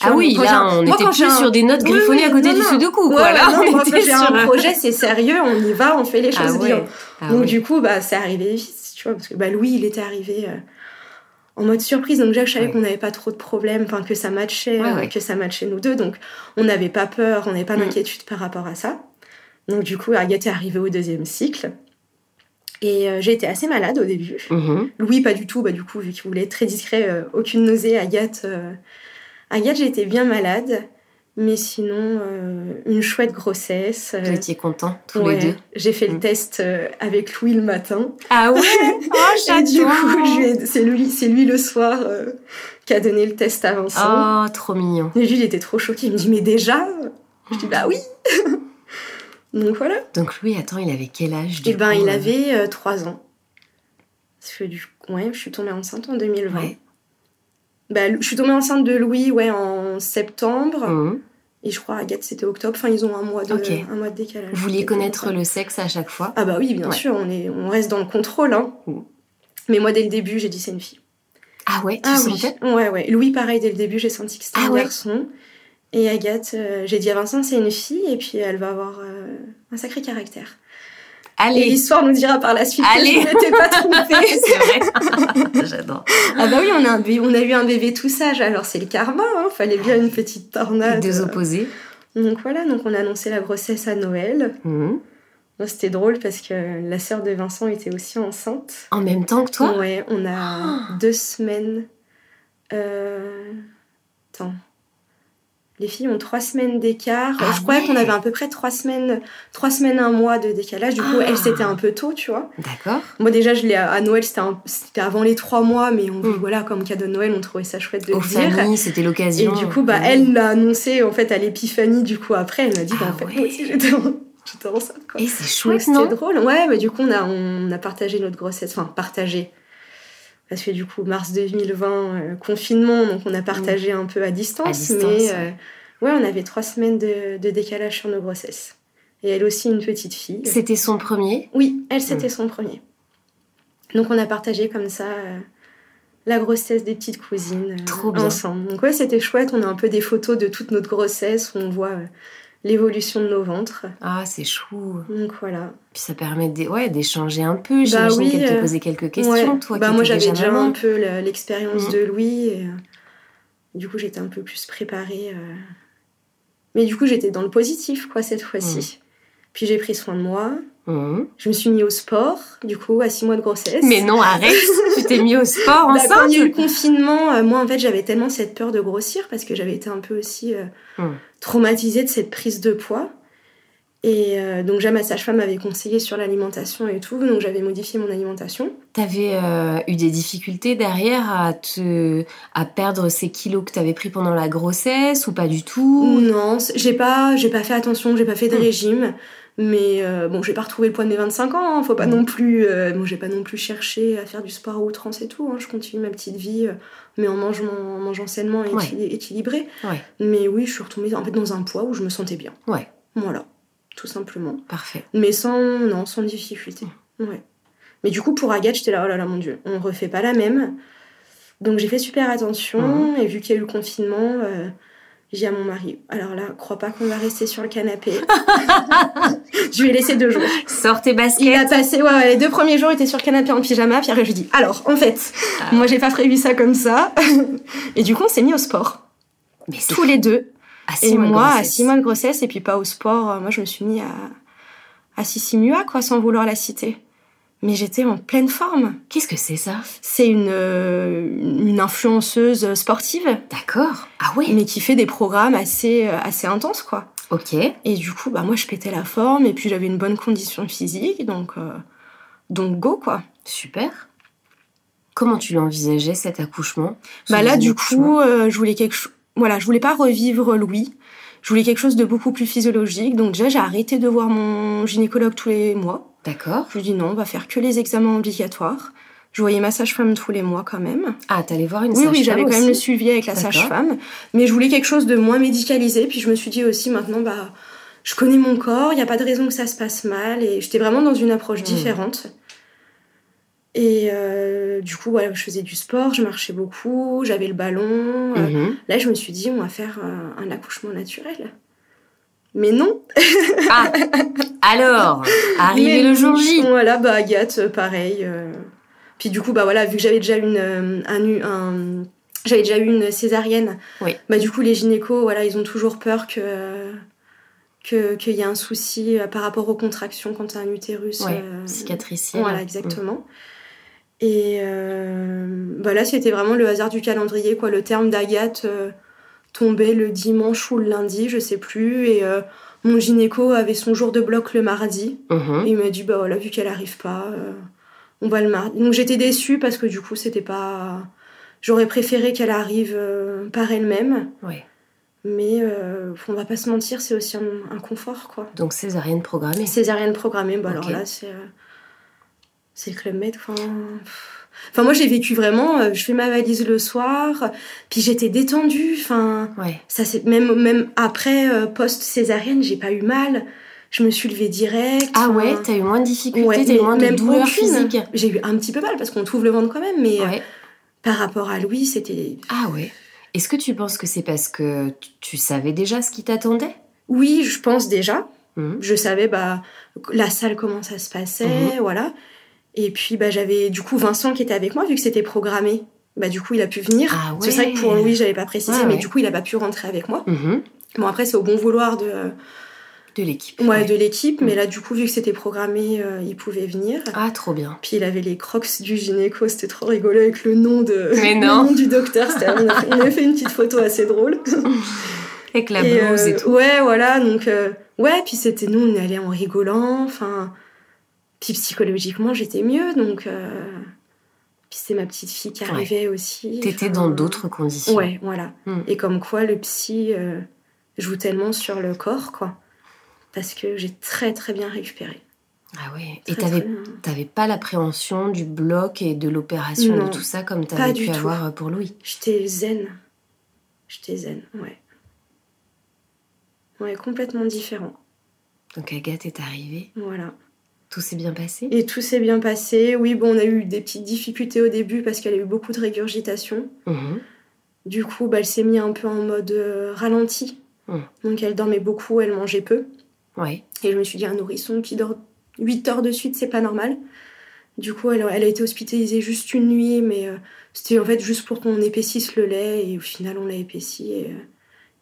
Ah oui, quand là, on moi, était quand plus j'ai un- sur des notes Oui, griffonnées oui, à côté non, du non. sudoku, Ouais, quoi. Là, non, on moi, était sur un projet, c'est sérieux, on y va, on fait les Ah choses ouais. bien. Ah donc du coup, bah, c'est arrivé vite, tu vois, parce que bah, Louis, il était arrivé euh, en mode surprise, donc déjà, je savais Ouais. qu'on n'avait pas trop de problèmes, enfin que ça matchait, Ouais, euh, ouais. que ça matchait nous deux, donc on n'avait pas peur, on n'avait pas Mm. d'inquiétude par rapport à ça. Donc du coup, Agathe est arrivée au deuxième cycle. Et euh, j'ai été assez malade au début. Mhm. Louis, pas du tout, bah, du coup, vu qu'il voulait être très discret, euh, aucune nausée. Agathe, euh, Agathe j'ai été bien malade, mais sinon, euh, une chouette grossesse. euh, Vous étiez contents, tous ouais. les deux. J'ai fait Mm. le test euh, avec Louis le matin. Ah ouais Oh, Et du coup, c'est lui, c'est lui le soir euh, qui a donné le test à Vincent. Oh, trop mignon. Et lui, il était trop choqué. Il me dit, mais déjà Je dis, bah oui Donc voilà. Donc Louis, attends, il avait quel âge du Et ben, coup, il euh avait 3 ans. Parce que du coup, ouais, je suis tombée enceinte en 2020. Ouais. Bah, je suis tombée enceinte de Louis ouais, en septembre. Mhm. Et je crois Agathe, c'était octobre. Enfin, ils ont un mois de, un mois de décalage. Vous vouliez chose connaître le sexe à chaque fois Ah bah oui, bien Ouais. sûr, on, est, on reste dans le contrôle. Hein. Mm. Mais moi, dès le début, j'ai dit c'est une fille. Ah ouais, tu ah sentais oui. Ouais, ouais. Louis, pareil, dès le début, j'ai senti que c'était Ah un ouais. garçon. Et Agathe, euh, j'ai dit à Vincent, c'est une fille. Et puis, elle va avoir euh, un sacré caractère. Et Allez l'histoire nous dira par la suite Allez. que je n'étais pas trompée. C'est vrai J'adore. Ah bah oui, on a, un bébé- on a eu un bébé tout sage, alors c'est le karma, hein. fallait bien une petite tornade. Deux opposés. Donc voilà, donc on a annoncé la grossesse à Noël. Mhm. Bon, C'était drôle parce que la sœur de Vincent était aussi enceinte. En même temps que toi? Ouais, on a deux semaines. Euh... Attends. Les filles ont trois semaines d'écart. Ah je croyais qu'on avait à peu près trois semaines, trois semaines, un mois de décalage. Du coup, Ah. elle, c'était un peu tôt, tu vois. D'accord. Moi, déjà, je l'ai à Noël, c'était avant les trois mois, mais on, Mm. voilà, comme cadeau de Noël, on trouvait ça chouette de Aux le dire. c'était Et l'occasion. du coup, bah, Mm. elle l'a annoncé en fait à l'épiphanie. Du coup, après, elle m'a dit, bah, Ah en fait, ouais. j'étais en- j'étais enceinte, quoi. Et c'est chouette, C'était drôle. Ouais, mais du coup, on a, on a partagé notre grossesse. Enfin, partagé. Parce que du coup, mars 2020, euh, confinement, donc on a partagé un peu à distance. À distance, mais ouais. euh, ouais, on avait trois semaines de, de décalage sur nos grossesses. Et elle aussi, une petite fille. C'était son premier? Oui, elle, c'était son premier. Donc on a partagé comme ça euh, la grossesse des petites cousines euh, Trop bien. ensemble. Donc ouais, c'était chouette. On a un peu des photos de toute notre grossesse où on voit euh, l'évolution de nos ventres. Ah, c'est chou. Donc voilà. Puis ça permet d'é- ouais, d'échanger un peu. Bah J'imagine oui, qu'elle te euh, posait quelques questions, Ouais. toi. bah qui moi j'avais déjà maman. un peu l'expérience Mm. de Louis. Et, euh, du coup j'étais un peu plus préparée. euh. Mais du coup j'étais dans le positif quoi cette fois-ci. Puis j'ai pris soin de moi. Mhm. Je me suis mis au sport, du coup, à six mois de grossesse. Mais non, arrête Tu t'es mis au sport Bah, enceinte quand il y a eu le confinement, euh, moi en fait j'avais tellement cette peur de grossir parce que j'avais été un peu aussi euh, Hmm. traumatisée de cette prise de poids. Et euh, donc déjà ma sage-femme m'avait conseillé sur l'alimentation et tout, donc j'avais modifié mon alimentation. T'avais eu des difficultés derrière à te à perdre ces kilos que t'avais pris pendant la grossesse ou pas du tout? Non, j'ai pas, j'ai pas fait attention, j'ai pas fait de Hmm. régime. Mais euh, bon, j'ai pas retrouvé le poids de mes 25 ans, hein, faut pas Hmm. non plus. Euh, bon, j'ai pas non plus cherché à faire du sport à outrance et tout. hein, je continue ma petite vie, euh, mais en mangeant, en mangeant sainement et Ouais. équilibré. Ouais. Mais oui, je suis retombée en fait dans un poids où je me sentais bien. Ouais. Voilà, tout simplement. Parfait. Mais sans, non, sans difficulté. Ouais. Mais du coup, pour Agathe, j'étais là, oh là là, mon Dieu, on refait pas la même. Donc j'ai fait super attention, et vu qu'il y a eu le confinement, euh, j'ai à mon mari, alors là, crois pas qu'on va rester sur le canapé. je lui ai laissé deux jours. Sors tes Il a passé, ouais, ouais, les deux premiers jours, il était sur le canapé en pyjama, puis après je lui ai dit, alors, en fait, Ah. moi j'ai pas prévu ça comme ça. et du coup, on s'est mis au sport. Mais Tous les deux. à six Et mois moi, à. 6 mois de grossesse, et puis pas au sport, euh, moi je me suis mis à, à Sissi Mua, quoi, sans vouloir la citer. Mais j'étais en pleine forme. Qu'est-ce que c'est ça C'est une, euh, une influenceuse sportive, D'accord. Ah ouais. mais qui fait des programmes assez, euh, assez intenses, quoi. Ok. Et du coup, bah, moi je pétais la forme, et puis j'avais une bonne condition physique, donc, euh, donc go, quoi. Super. Comment tu l'envisageais cet accouchement? Bah là, du coup, euh, je voulais quelque chose. Voilà, je voulais pas revivre Louis. Je voulais quelque chose de beaucoup plus physiologique. Donc déjà, j'ai arrêté de voir mon gynécologue tous les mois. D'accord. Je lui dis non, on va faire que les examens obligatoires. Je voyais ma sage-femme tous les mois quand même. Ah, t'allais voir une Oui, oui, sage-femme j'avais quand même le suivi avec la sage-femme. Mais je voulais quelque chose de moins médicalisé. Puis je me suis dit aussi maintenant, bah, je connais mon corps, il n'y a pas de raison que ça se passe mal. Et j'étais vraiment dans une approche Hmm. différente. Et euh, du coup, voilà, je faisais du sport, je marchais beaucoup, j'avais le ballon. euh, Mhm. Là, je me suis dit, on va faire euh, un accouchement naturel. Mais non. Ah Alors, arrivé le jour J. Voilà, bah Agathe, pareil. euh. Puis du coup, bah voilà, vu que j'avais déjà une, euh, un, j'avais déjà eu une césarienne. Oui. Bah du coup, les gynécos, voilà, ils ont toujours peur que que- qu'il y ait un souci euh, par rapport aux contractions quand t'as un utérus. Ouais, euh, cicatricielle. Voilà, exactement. Et bah là, c'était vraiment le hasard du calendrier, quoi. Le terme d'Agathe tombait le dimanche ou le lundi, je sais plus. Et euh, mon gynéco avait son jour de bloc le mardi. Mhm. Et il m'a dit, bah voilà, vu qu'elle arrive pas, euh, on va le mardi. Donc j'étais déçue parce que du coup, c'était pas. J'aurais préféré qu'elle arrive euh, par elle-même. Ouais. Mais on va pas se mentir, c'est aussi un, un confort, quoi. Donc césarienne programmée. Césarienne programmée, bah alors là, c'est. c'est le Club Med, enfin. pff. Enfin, moi, j'ai vécu vraiment. euh, je fais ma valise le soir, puis j'étais détendue. Enfin, Ouais. ça c'est même même après euh, post césarienne, j'ai pas eu mal. Je me suis levée direct. Ah ouais, t'as eu moins de difficultés, Ouais, t'as eu moins de douleurs physiques. J'ai eu un petit peu mal parce qu'on trouve le ventre quand même, mais euh, Ouais. par rapport à Louis, c'était. Ah ouais. Est-ce que tu penses que c'est parce que tu- savais déjà ce qui t'attendait? Oui, je pense déjà. Mhm. Je savais bah la salle comment ça se passait, Mhm. voilà. Et puis bah j'avais du coup Vincent qui était avec moi vu que c'était programmé. Bah du coup il a pu venir. Ah C'est vrai que pour. Louis j'avais pas précisé, Ouais, mais ouais. du coup il a pas pu rentrer avec moi. Mhm. Bon après c'est au bon vouloir de De l'équipe. ouais, de l'équipe, mais là du coup vu que c'était programmé, euh, il pouvait venir. Ah, trop bien. Puis il avait les crocs du gynéco, c'était trop rigolo avec le nom de Mais le nom du docteur. On, a fait- on avait fait une petite photo assez drôle. Avec la blouse et tout. Ouais, voilà. Donc, ouais, puis c'était nous, on est allés en rigolant. Enfin, puis psychologiquement, j'étais mieux. Donc, puis c'est ma petite fille qui arrivait aussi. T'étais dans d'autres conditions. Ouais, voilà. Hmm. Et comme quoi, le psy joue tellement sur le corps, quoi. Parce que j'ai très, très bien récupéré. Ah oui. Et t'avais, t'avais pas l'appréhension du bloc et de l'opération, de tout ça, comme t'avais pu avoir euh, pour Louis? J'étais zen. J'étais zen, ouais. Ouais, complètement différent. Donc Agathe est arrivée. Voilà. Tout s'est bien passé? Et tout s'est bien passé. Oui, bon, on a eu des petites difficultés au début parce qu'elle a eu beaucoup de régurgitation. Mhm. Du coup, bah, elle s'est mise un peu en mode euh, ralenti. Mhm. Donc elle dormait beaucoup, elle mangeait peu. Ouais. Et je me suis dit, un nourrisson qui dort 8 heures de suite, c'est pas normal. Du coup, elle, a été hospitalisée juste une nuit, mais euh, c'était en fait juste pour qu'on épaississe le lait, et au final, on l'a épaissi, et,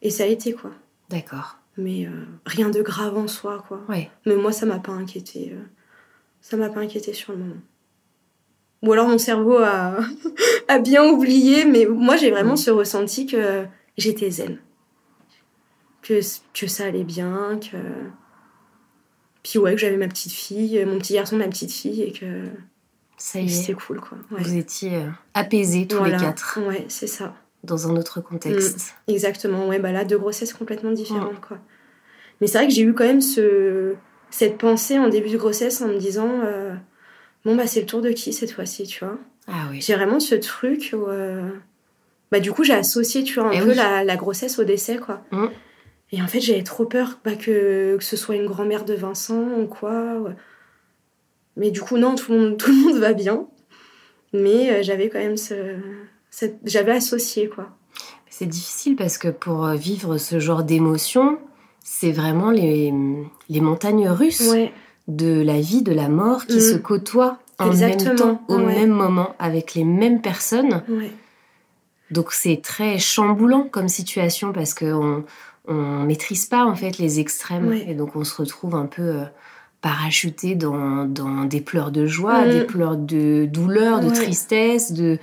euh, ça a été, quoi. D'accord. Mais rien de grave en soi, quoi. Ouais. Mais moi, ça m'a pas inquiété. Ça m'a pas inquiété sur le moment. Ou alors mon cerveau a, a bien oublié, mais moi, j'ai vraiment mm. ce ressenti que j'étais zen. Que, que ça allait bien, que puis ouais, que j'avais ma petite fille, mon petit garçon, ma petite fille, et que ça y est. C'était cool, quoi. Vous étiez euh, apaisés tous les quatre. Ouais, c'est ça. Dans un autre contexte. Mm, exactement, ouais, bah là, deux grossesses complètement différentes, quoi. Mais c'est vrai que j'ai eu quand même ce, cette pensée en début de grossesse en me disant, euh, bon, bah c'est le tour de qui cette fois-ci, tu vois? Ah oui. J'ai vraiment ce truc où, euh, bah du coup, j'ai associé, tu vois, un eh peu la, la, grossesse au décès, quoi. Mm. Et en fait, j'avais trop peur bah, que, que, ce soit une grand-mère de Vincent ou quoi. Mais du coup, non, tout le monde, tout le monde va bien. Mais euh, j'avais quand même ce, j'avais associé quoi. C'est difficile parce que pour vivre ce genre d'émotion, c'est vraiment les, les, montagnes russes de la vie, de la mort qui mm. se côtoient en même temps, au même moment, avec les mêmes personnes. Donc c'est très chamboulant comme situation parce qu'on on maîtrise pas en fait les extrêmes et donc on se retrouve un peu euh, parachuté dans, dans, des pleurs de joie, mm. des pleurs de douleur, de tristesse, de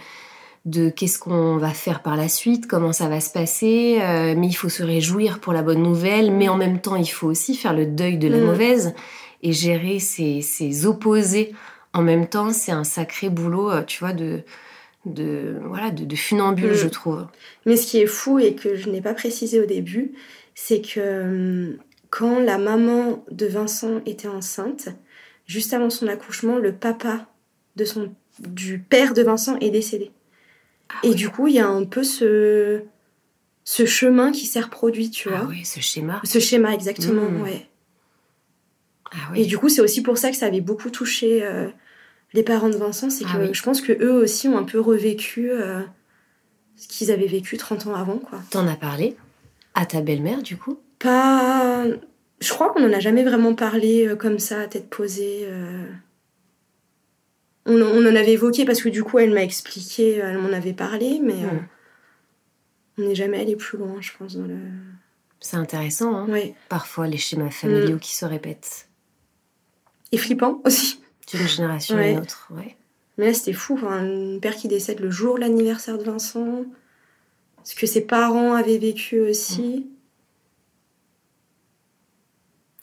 de qu'est-ce qu'on va faire par la suite, comment ça va se passer, euh, mais il faut se réjouir pour la bonne nouvelle, mais en même temps il faut aussi faire le deuil de la mm. mauvaise et gérer ces, ces opposés en même temps, c'est un sacré boulot, euh, tu vois, de de voilà de, funambule, mm. je trouve. Mais ce qui est fou et que je n'ai pas précisé au début, c'est que hum, quand la maman de Vincent était enceinte, juste avant son accouchement, le papa de son du père de Vincent est décédé. Ah et du coup, il y a un peu ce ce chemin qui s'est reproduit, tu ah vois. Ah oui, ce schéma. Ce schéma, exactement, mm. ouais. Ah oui. Et du coup, c'est aussi pour ça que ça avait beaucoup touché euh, les parents de Vincent, c'est ah que je pense que eux aussi ont un peu revécu euh, ce qu'ils avaient vécu 30 ans avant, quoi. T'en as parlé à ta belle-mère, du coup? Pas... Je crois qu'on n'en a jamais vraiment parlé euh, comme ça, à tête posée. Euh. On, en avait évoqué parce que du coup, elle m'a expliqué, elle m'en avait parlé, mais on n'est jamais allé plus loin, je pense, dans le... C'est intéressant, hein oui. Parfois, les schémas familiaux mm. qui se répètent. Et flippant aussi. D'une génération à une autre, ouais. Mais là, c'était fou. un père qui décède le jour de l'anniversaire de Vincent. Ce que ses parents avaient vécu aussi. Mm.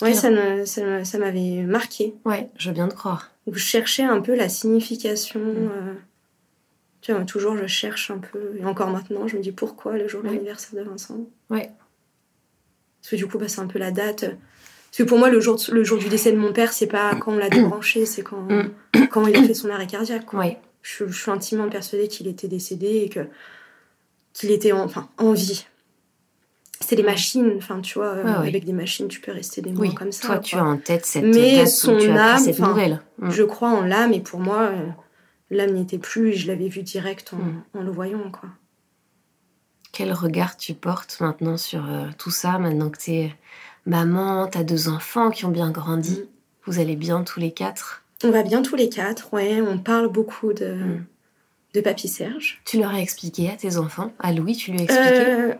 Ouais, ça, ça, ça m'avait marqué. Ouais, je viens de croire. je cherchais un peu la signification. Mm. Euh, tu vois, toujours je cherche un peu. Et encore maintenant, je me dis pourquoi le jour de l'anniversaire de Vincent? Ouais. Parce que du coup, bah, c'est un peu la date. Parce que pour moi, le jour, le jour du décès de mon père, c'est pas quand on l'a débranché, c'est quand, mm. quand il a fait son arrêt cardiaque. Quoi. Je, suis intimement persuadée qu'il était décédé et que qu'il était en, enfin, en vie. C'est des machines, enfin, tu vois, euh, avec des machines, tu peux rester des mois comme ça. Toi, tu as en tête cette Mais son âme, cette nouvelle. Mm. Je crois en l'âme, et pour moi, euh, l'âme n'y était plus, et je l'avais vu direct en, mm. en, le voyant, quoi. Quel regard tu portes maintenant sur euh, tout ça, maintenant que tu es maman, t'as deux enfants qui ont bien grandi? Mm. Vous allez bien tous les quatre? On va bien tous les quatre, ouais. On parle beaucoup de, de Papy Serge. Tu leur as expliqué à tes enfants? À Louis, tu lui as expliqué? Euh,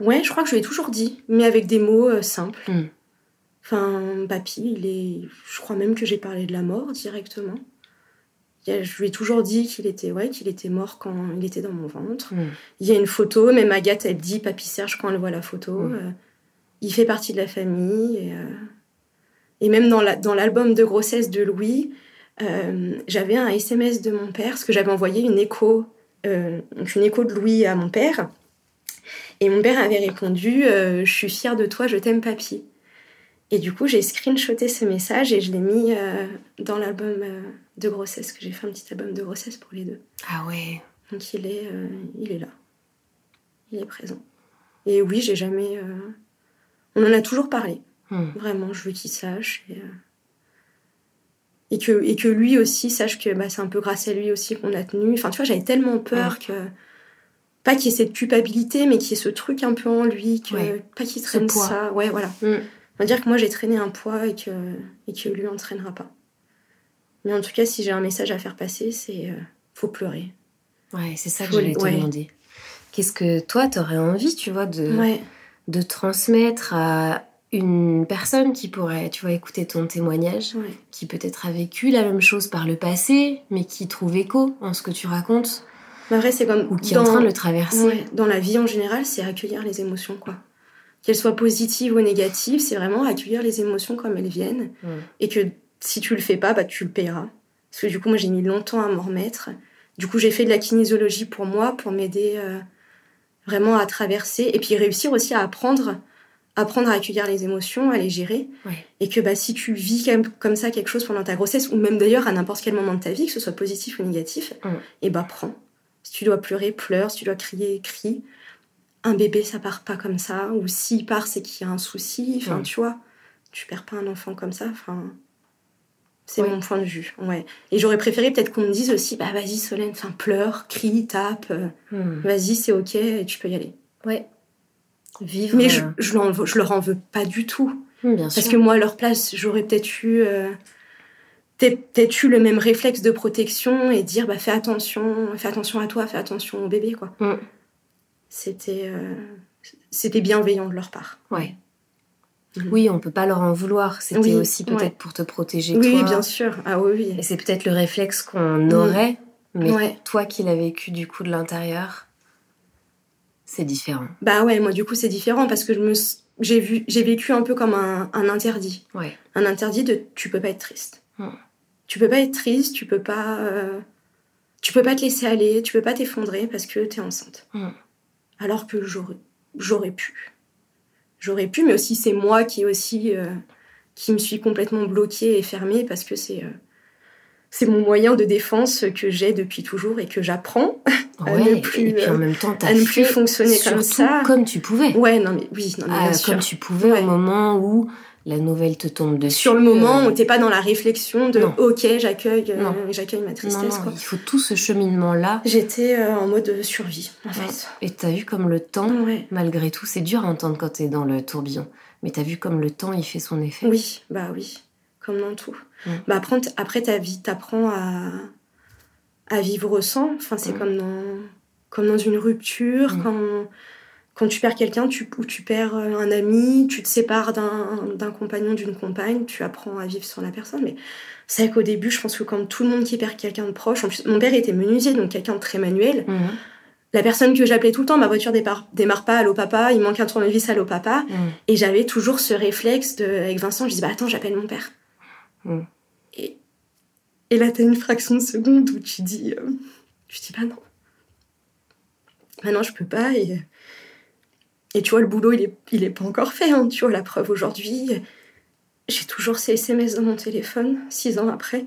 Ouais, je crois que je lui ai toujours dit, mais avec des mots euh, simples. Mm. Enfin, Papy, il est. Je crois même que j'ai parlé de la mort directement. Je lui ai toujours dit qu'il était, ouais, qu'il était mort quand il était dans mon ventre. Il y a une photo, même Agathe, elle dit Papy Serge quand elle voit la photo. Euh, il fait partie de la famille. Et, euh, et même dans l'album de grossesse de Louis, j'avais un SMS de mon père, parce que j'avais envoyé une écho, une écho de Louis à mon père. Et mon père avait répondu Je suis fière de toi, je t'aime, papy. Et du coup, j'ai screenshoté ce message et je l'ai mis dans l'album de grossesse, que j'ai fait un petit album de grossesse pour les deux. Ah ouais. Donc il est, il est là. Il est présent. Et oui, j'ai jamais. On en a toujours parlé. Hmm. Vraiment, je veux qu'il sache. Et, euh, et, que, et que lui aussi sache que bah, c'est un peu grâce à lui aussi qu'on a tenu. Enfin, tu vois, j'avais tellement peur hmm. que. Pas qu'il y ait cette culpabilité, mais qu'il y ait ce truc un peu en lui, que pas qu'il traîne ça. Ouais, voilà. Hmm. On va dire que moi j'ai traîné un poids et que, et que lui on traînera pas. Mais en tout cas, si j'ai un message à faire passer, c'est euh, faut pleurer. Ouais, c'est ça que j'allais te demander. Qu'est-ce que toi, t'aurais envie, tu vois, de, de transmettre à une personne qui pourrait, tu vois, écouter ton témoignage, qui peut-être a vécu la même chose par le passé, mais qui trouve écho en ce que tu racontes? Vrai, c'est comme ou qui est en train de le traverser. dans la vie en général, c'est accueillir les émotions, quoi. Qu'elles soient positives ou négatives, c'est vraiment accueillir les émotions comme elles viennent, et que si tu le fais pas, bah tu le payeras. Parce que du coup, moi, j'ai mis longtemps à m'en remettre. Du coup, j'ai fait de la kinésiologie pour moi, pour m'aider euh, vraiment à traverser, et puis réussir aussi à apprendre apprendre à accueillir les émotions, à les gérer. Et que bah, si tu vis comme ça quelque chose pendant ta grossesse, ou même d'ailleurs à n'importe quel moment de ta vie, que ce soit positif ou négatif, et bah prends. Si tu dois pleurer, pleure. Si tu dois crier, crie. Un bébé, ça part pas comme ça. Ou s'il part, c'est qu'il y a un souci. Enfin, tu vois, tu perds pas un enfant comme ça. Enfin, c'est mon point de vue. Ouais. Et j'aurais préféré peut-être qu'on me dise aussi, bah vas-y Solène, enfin pleure, crie, tape. Euh, mm. Vas-y, c'est ok, tu peux y aller. Ouais. Mais je, euh, je, je, leur en veux pas du tout. Parce que moi, à leur place, j'aurais peut-être eu, euh, peut-être eu le même réflexe de protection et dire bah, fais attention, fais attention à toi, fais attention au bébé. quoi. Mm. C'était, euh, c'était bienveillant de leur part. Ouais. Mm. Oui, on peut pas leur en vouloir. C'était aussi peut-être pour te protéger. Oui, bien sûr. Ah oui, oui. Et c'est peut-être le réflexe qu'on mm. aurait, mais toi qui l'as vécu du coup de l'intérieur, c'est différent. Bah ouais, moi du coup c'est différent parce que je me j'ai vu j'ai vécu un peu comme un, interdit. Ouais. Un interdit de tu peux pas être triste. Tu peux pas être triste, tu peux pas euh, tu peux pas te laisser aller, tu peux pas t'effondrer parce que tu es enceinte. Hmm. Alors que j'aurais pu. J'aurais pu mais aussi c'est moi qui aussi euh, qui me suis complètement bloquée et fermée parce que c'est euh, c'est mon moyen de défense que j'ai depuis toujours et que j'apprends à ne plus, et puis en même temps, à ne plus fonctionner comme ça. Comme tu pouvais. Ouais, non mais oui, non, mais ah, Comme tu pouvais au moment où la nouvelle te tombe dessus. Sur le moment euh, t'es pas dans la réflexion de ok, j'accueille, euh, j'accueille ma tristesse. Il faut tout ce cheminement là. J'étais euh, en mode survie en fait. Et t'as vu comme le temps, malgré tout, c'est dur à entendre quand t'es dans le tourbillon. Mais t'as vu comme le temps il fait son effet. Oui, bah oui, comme dans tout. Bah, après, après, ta vie, t'apprends à, à vivre sans. Enfin, c'est comme, dans, comme dans une rupture, quand, quand tu perds quelqu'un, tu, ou tu perds euh, un ami, tu te sépares d'un compagnon, d'une compagne, tu apprends à vivre sans la personne. Mais c'est vrai qu'au début, je pense que comme tout le monde qui perd quelqu'un de proche, en plus, mon père était menuisier, donc quelqu'un de très manuel. Mhm. La personne que j'appelais tout le temps, ma voiture démarre, démarre pas, allô papa, il manque un tournevis, allô papa. Mhm. Et j'avais toujours ce réflexe de, avec Vincent, je dis, bah attends, j'appelle mon père. Mhm. Et, et là, t'as une fraction de seconde où tu dis, euh, tu dis, bah non. Bah non, je peux pas. Et, et tu vois, le boulot, il est, il est pas encore fait. Hein. Tu vois, la preuve aujourd'hui, j'ai toujours ces SMS dans mon téléphone, six ans après.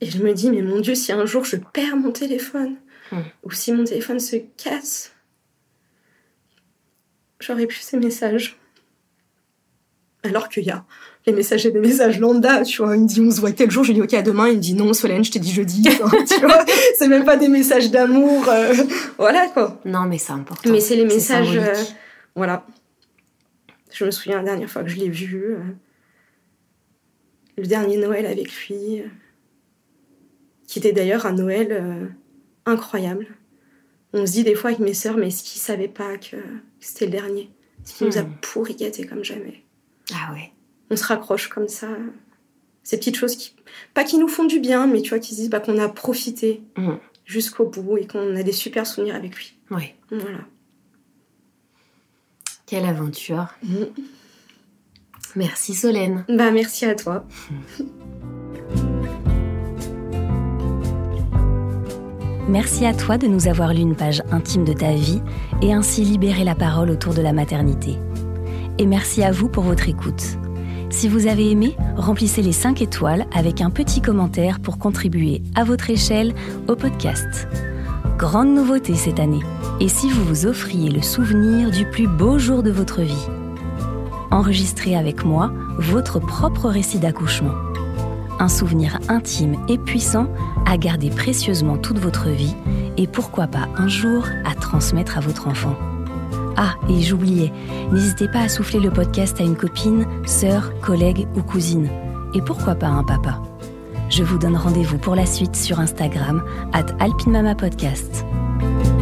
Et je me dis, mais mon Dieu, si un jour je perds mon téléphone, hmm. ou si mon téléphone se casse, j'aurais plus ces messages. Alors qu'il y a les messages et des messages lambda, tu vois. Il me dit on se voit tel jour, je lui dis ok à demain, il me dit non Solène, je t'ai dit jeudi, tu vois. C'est même pas des messages d'amour, euh, voilà quoi. Non mais c'est important. Mais c'est les messages, euh, voilà. Je me souviens la dernière fois que je l'ai vu, euh, le dernier Noël avec lui, qui était d'ailleurs un Noël incroyable. On se dit des fois avec mes sœurs, mais est-ce qu'ils savaient pas que c'était le dernier? Ce qui nous a hmm. pourri comme jamais? Ah ouais on se raccroche comme ça. Ces petites choses qui, pas qui nous font du bien, mais tu vois, qui se disent bah, qu'on a profité mm. jusqu'au bout et qu'on a des super souvenirs avec lui. Oui. Voilà. Quelle aventure. Mm. Merci Solène. Bah merci à toi. Merci à toi de nous avoir lu une page intime de ta vie et ainsi libérer la parole autour de la maternité. Et merci à vous pour votre écoute. Si vous avez aimé, remplissez les 5 étoiles avec un petit commentaire pour contribuer à votre échelle au podcast. Grande nouveauté cette année. Et si vous vous offriez le souvenir du plus beau jour de votre vie? Enregistrez avec moi votre propre récit d'accouchement. Un souvenir intime et puissant à garder précieusement toute votre vie et pourquoi pas un jour à transmettre à votre enfant. Ah, et j'oubliais, n'hésitez pas à souffler le podcast à une copine, sœur, collègue ou cousine. Et pourquoi pas un papa? Je vous donne rendez-vous pour la suite sur Instagram, at alpinmamapodcast. Podcast.